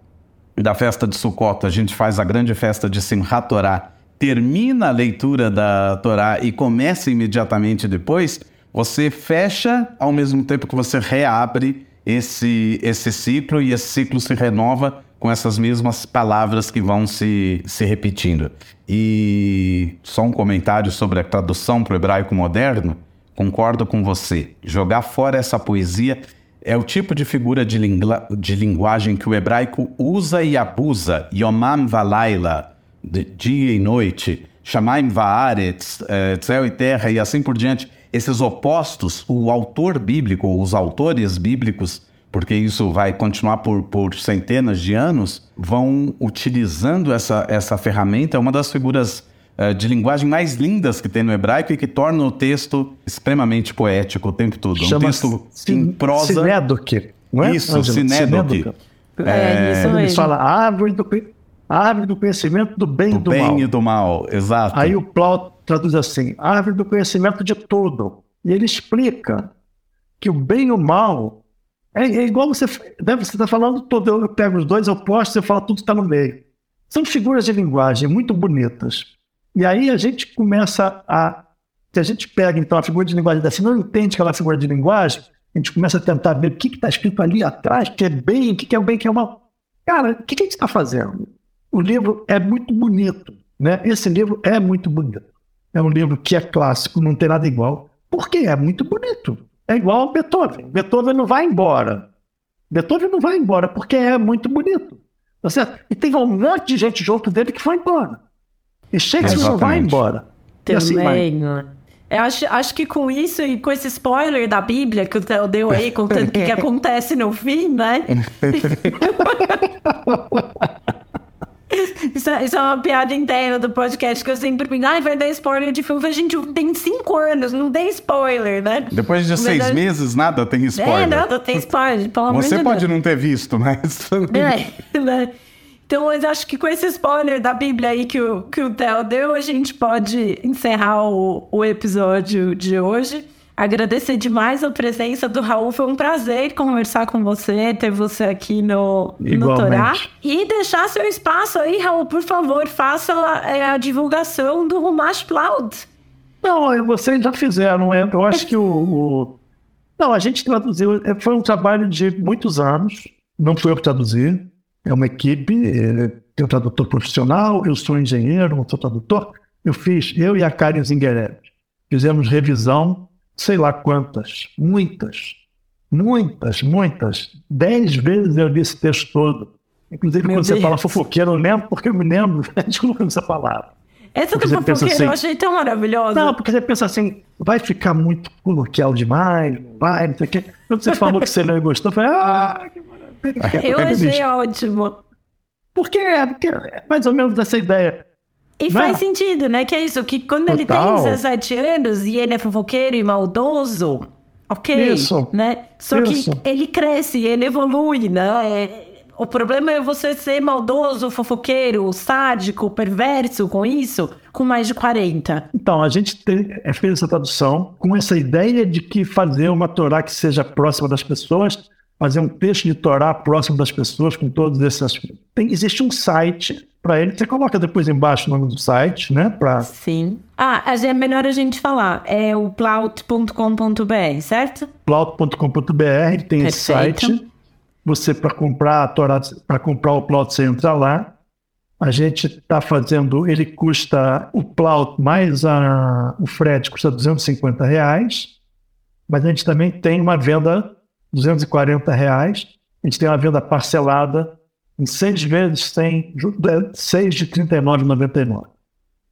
da festa de Sukkot a gente faz a grande festa de Simchat Torá, termina a leitura da Torá e começa imediatamente depois, você fecha ao mesmo tempo que você reabre esse, esse ciclo e esse ciclo se renova com essas mesmas palavras que vão se, se repetindo. E só um comentário sobre a tradução para o hebraico moderno. Concordo com você. Jogar fora essa poesia é o tipo de figura de, de linguagem que o hebraico usa e abusa. Yomam valaila, dia e noite. Shamaim vaaretz, é, céu e terra e assim por diante. Esses opostos, o autor bíblico, os autores bíblicos porque isso vai continuar por, por centenas de anos, vão utilizando essa, essa ferramenta. É uma das figuras uh, de linguagem mais lindas que tem no hebraico e que torna o texto extremamente poético o tempo todo. Chama um texto em prosa. Sinédoque, não é? Isso, sinédoque. É, é, isso mesmo. Ele fala árvore do, árvore do conhecimento do bem do e do bem mal. bem e do mal, exato. Aí o Plaut traduz assim, árvore do conhecimento de tudo. E ele explica que o bem e o mal é, é igual você. Né, você está falando todo, eu pego os dois opostos e falo tudo está no meio. São figuras de linguagem muito bonitas. E aí a gente começa a. Se a gente pega então a figura de linguagem dessa, não entende aquela figura de linguagem, a gente começa a tentar ver o que está escrito ali atrás, que é bem, o que é o bem, o que é o mal. Cara, o que, que a gente está fazendo? O livro é muito bonito. Né? Esse livro é muito bonito. É um livro que é clássico, não tem nada igual, porque é muito bonito. É igual ao Beethoven. Beethoven não vai embora. Beethoven não vai embora porque é muito bonito. Tá certo? E tem um monte de gente junto dele que foi embora. E Shakespeare não vai embora. Também. Assim eu acho, acho que com isso e com esse spoiler da Bíblia que o Theo deu aí, contando o que acontece no fim, né? Isso é, isso é, uma piada interna do podcast que eu sempre penso, ai, vai dar spoiler de filme. A gente tem cinco anos, não tem spoiler, né? Depois de seis verdade... meses, nada tem spoiler. É, nada tem spoiler, pelo amor Você de pode Deus. não ter visto, mas... É, né? Então, eu acho que com esse spoiler da Bíblia aí que o, que o Theo deu, a gente pode encerrar o, o episódio de hoje. Agradecer demais a presença do Raul. Foi um prazer conversar com você, ter você aqui no, no Torá. E deixar seu espaço aí, Raul, por favor, faça a, é, a divulgação do Rumash Cloud. Não, vocês já fizeram. É, eu acho que o, o, Não, a gente traduziu. É, foi um trabalho de muitos anos. Não fui eu que traduzi. É uma equipe. Tem um tradutor profissional. Eu sou engenheiro, não sou tradutor. Eu fiz, eu e a Karen Zinguerev, fizemos revisão sei lá quantas, muitas, muitas, muitas. Dez vezes eu li esse texto todo. Inclusive, Meu quando Deus. você fala fofoqueiro, eu lembro porque eu me lembro de como essa palavra. Essa do fofoqueiro assim, eu achei tão maravilhosa. Não, porque você pensa assim, vai ficar muito coloquial demais, não vai, não sei o quê. Quando você falou que você não gostou, eu falei, ah, que maravilha. Eu achei ótimo. Porque é, porque é mais ou menos essa ideia. E faz sentido, né? Que é isso, que quando Total. ele tem 17 anos e ele é fofoqueiro e maldoso, ok, isso. né? Só isso. que ele cresce, ele evolui, né? É, o problema é você ser maldoso, fofoqueiro, sádico, perverso com isso, com mais de 40. Então, a gente tem, é, fez essa tradução com essa ideia de que fazer uma Torá que seja próxima das pessoas, fazer um texto de Torá próximo das pessoas, com todos esses. Tem, existe um site para ele. Você coloca depois embaixo o nome do site, né? Pra... Sim. Ah, é melhor a gente falar. É o plaut.com.br, certo? Plaut.com.br tem esse site. Você para comprar para comprar o Plaut, você entra lá. A gente está fazendo, ele custa o Plaut mais a, o frete custa 250 reais, mas a gente também tem uma venda 240 reais. A gente tem uma venda parcelada em seis vezes tem seis de R$ 39,99.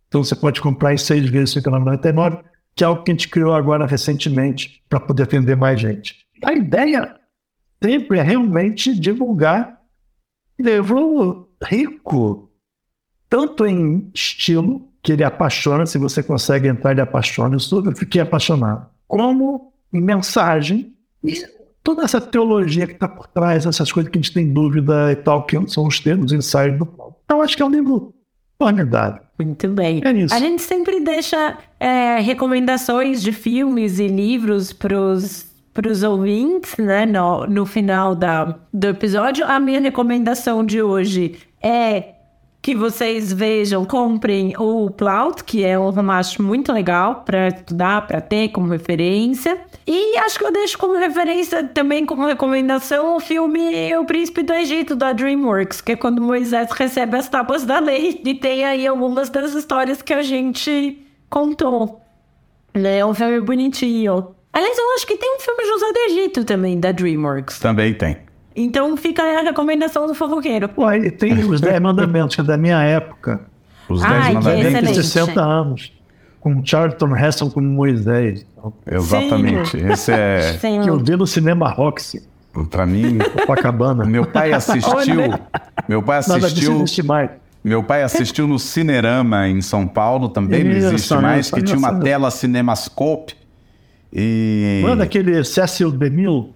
Então você pode comprar em seis vezes R$ 39,99, que é algo que a gente criou agora recentemente para poder atender mais gente. A ideia sempre é realmente divulgar livro rico, tanto em estilo, que ele apaixona, se você consegue entrar, ele apaixona, eu fiquei apaixonado, como em mensagem. E toda essa teologia que está por trás, essas coisas que a gente tem dúvida e tal, que são os termos ensaios do Paulo. Então, acho que é um livro formidável. Muito bem. É isso. A gente sempre deixa é, recomendações de filmes e livros para os ouvintes, né? No, no final da, do episódio. A minha recomendação de hoje é que vocês vejam, comprem o Plaut, que é um romance muito legal para estudar, para ter como referência. E acho que eu deixo como referência também como recomendação o filme O Príncipe do Egito da DreamWorks, que é quando Moisés recebe as tábuas da lei e tem aí algumas das histórias que a gente contou. É um filme bonitinho. Aliás, eu acho que tem um filme José do Egito também, da DreamWorks. Também tem. Então fica aí a recomendação do fofoqueiro. Ué, tem os 10 mandamentos, que é da minha época. Os Ai, Dez que Tem Mandamentos. excelente. 60 anos. Com Charlton Heston como Moisés. Exatamente. Esse é, Sim. Que eu vi no cinema Roxy, pra mim, Copacabana. meu pai assistiu. Meu pai assistiu. existe mais. Meu pai assistiu no Cinerama em São Paulo, também não Isso, existe né? mais, que tinha uma Isso. tela Cinemascope. E. Não é daquele Cecil DeMille?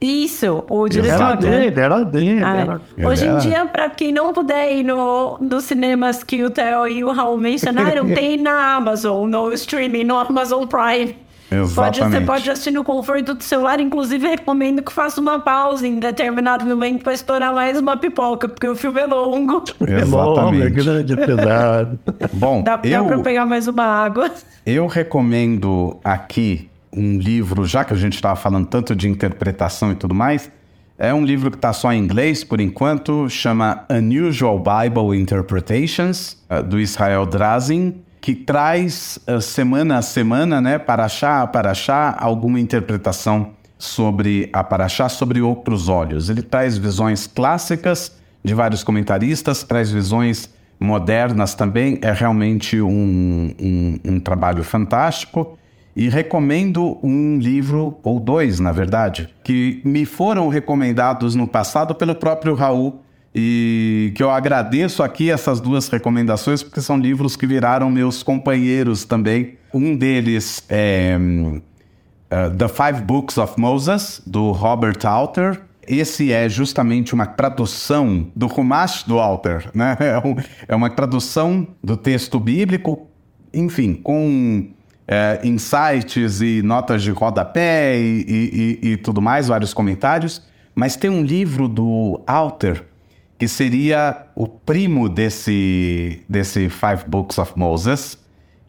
Isso, o Era diretor. né? dele, era dele. Ah, Era... Hoje em Era. dia, para quem não puder ir no, nos cinemas que o Theo e o Raul mencionaram, tem na Amazon, no streaming, no Amazon Prime. Pode, você Exatamente. pode assistir no conforto do celular, inclusive recomendo que faça uma pausa em determinado momento para estourar mais uma pipoca, porque o filme é longo. É longo, é Exatamente. grande, é pesado. Bom, Dá, dá eu, para pegar mais uma água. eu recomendo aqui um livro, já que a gente estava falando tanto de interpretação e tudo mais. É um livro que está só em inglês por enquanto, chama Unusual Bible Interpretations, eh, do Israel Drazin, que traz eh, semana a semana, né, para achar, para achar alguma interpretação sobre a Paraxá sobre outros olhos. Ele traz visões clássicas de vários comentaristas, traz visões modernas também. É realmente um, um, um trabalho fantástico. E recomendo um livro, ou dois, na verdade, que me foram recomendados no passado pelo próprio Raul. E que eu agradeço aqui essas duas recomendações, porque são livros que viraram meus companheiros também. Um deles é Uh, The Five Books of Moses, do Robert Alter. Esse é justamente uma tradução do Rumash do Alter, né? É, um- é uma tradução do texto bíblico, enfim, com é, insights e notas de rodapé e, e- e- e tudo mais, vários comentários. Mas tem um livro do Alter que seria o primo desse, desse Five Books of Moses,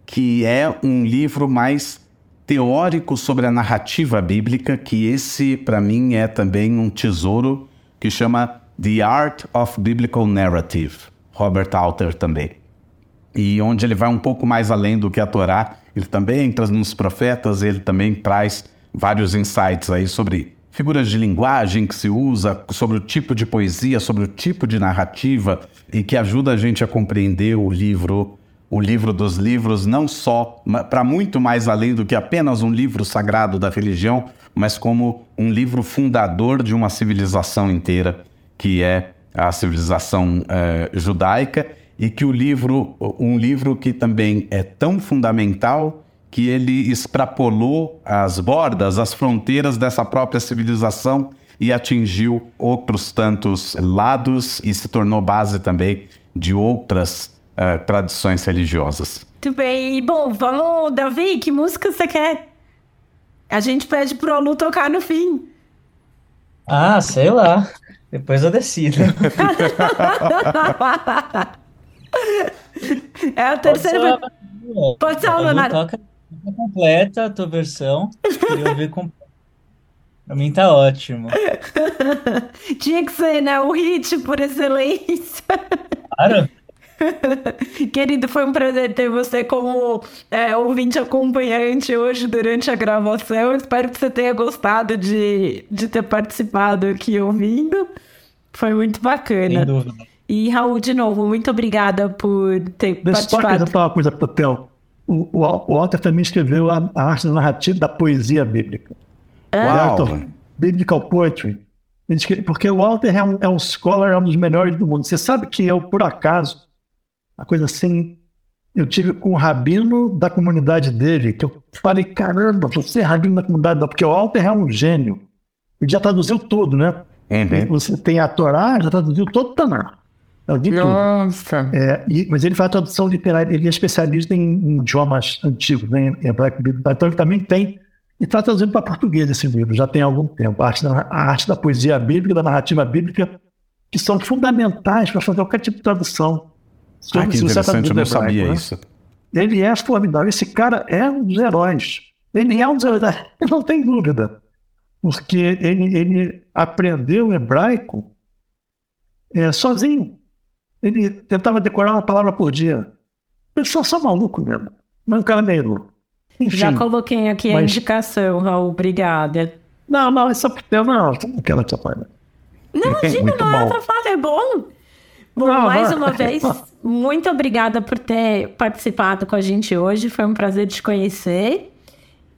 que é um livro mais teórico sobre a narrativa bíblica, que esse, para mim, é também um tesouro que chama The Art of Biblical Narrative, Robert Alter também. E onde ele vai um pouco mais além do que a Torá, ele também entra nos profetas, ele também traz vários insights aí sobre figuras de linguagem que se usa, sobre o tipo de poesia, sobre o tipo de narrativa e que ajuda a gente a compreender o livro, o livro dos livros, não só para muito mais além do que apenas um livro sagrado da religião, mas como um livro fundador de uma civilização inteira, que é a civilização eh, judaica e que o livro, um livro que também é tão fundamental que ele extrapolou as bordas, as fronteiras dessa própria civilização e atingiu outros tantos lados e se tornou base também de outras eh, tradições religiosas. Muito bem. E, bom, vamos, Davi, que música você quer? A gente pede pro Alu tocar no fim. Ah, sei lá. Depois eu decido. é a Pode ser terceira. uma- Pode ser Alu, Leonardo. toca completa a tua versão. Queria ouvir com... Pra mim tá ótimo. Tinha que ser, né? O hit por excelência. Claro. Querido, foi um prazer ter você como é, ouvinte acompanhante hoje durante a gravação. Espero que você tenha gostado de, de ter participado aqui ouvindo. Foi muito bacana. Sem dúvida. E Raul, de novo, muito obrigada por ter Deixa eu só participado. acrescentar uma coisa para o. O, Walter também escreveu a, a arte narrativa da poesia bíblica. Uau! Walter, Biblical Poetry. Porque o Walter é um, é um scholar, é um dos melhores do mundo. Você sabe que eu, por acaso, uma coisa assim, eu tive com o rabino da comunidade dele, que eu falei, caramba, você é rabino da comunidade, porque o Walter é um gênio. Ele já traduziu tudo, né? Uhum. Você tem a Torá, já traduziu todo o Tanar. Nossa. É, e, mas ele faz tradução literária, ele é especialista em, em idiomas antigos, né, em hebraico bíblico. Então ele também tem, e está traduzindo para português esse livro, já tem algum tempo. A arte, da, a arte da poesia bíblica, da narrativa bíblica, que são fundamentais para fazer qualquer tipo de tradução. Ah, que interessante, eu não sabia né? isso. Ele é formidável, esse cara é um dos heróis. Ele é um dos heróis, não tem dúvida. Porque ele, ele aprendeu hebraico é, sozinho. Ele tentava decorar uma palavra por dia. Pessoal só maluco mesmo. Mas o cara meio louco. Enfim, Já coloquei aqui a mas- indicação, Raul. Obrigada. Não, não, essa não, não, aquela te apanha. Não, imagina, Muito não é falar, é bom. Bom, Não, mais não. uma vez, muito obrigada por ter participado com a gente hoje. Foi um prazer te conhecer.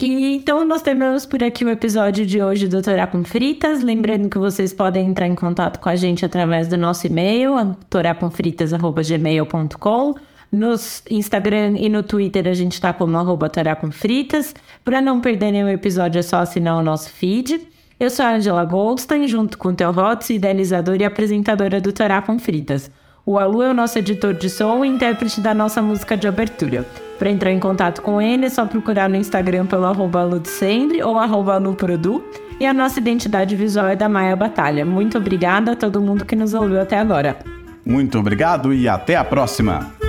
E, então, nós terminamos por aqui o episódio de hoje do Torá com Fritas. Lembrando que vocês podem entrar em contato com a gente através do nosso e-mail, toracomfritas.gmail.com. No Instagram e no Twitter a gente está como arroba Fritas. Para não perder nenhum episódio é só assinar o nosso feed. Eu sou a Angela Goldstein, junto com o Theo Rotz, idealizadora e apresentadora do Torá com Fritas. O Alu é o nosso editor de som e intérprete da nossa música de abertura. Para entrar em contato com ele é só procurar no Instagram pelo arroba Aludecendre ou arroba Aluprodu. E a nossa identidade visual é da Maia Batalha. Muito obrigada a todo mundo que nos ouviu até agora. Muito obrigado e até a próxima.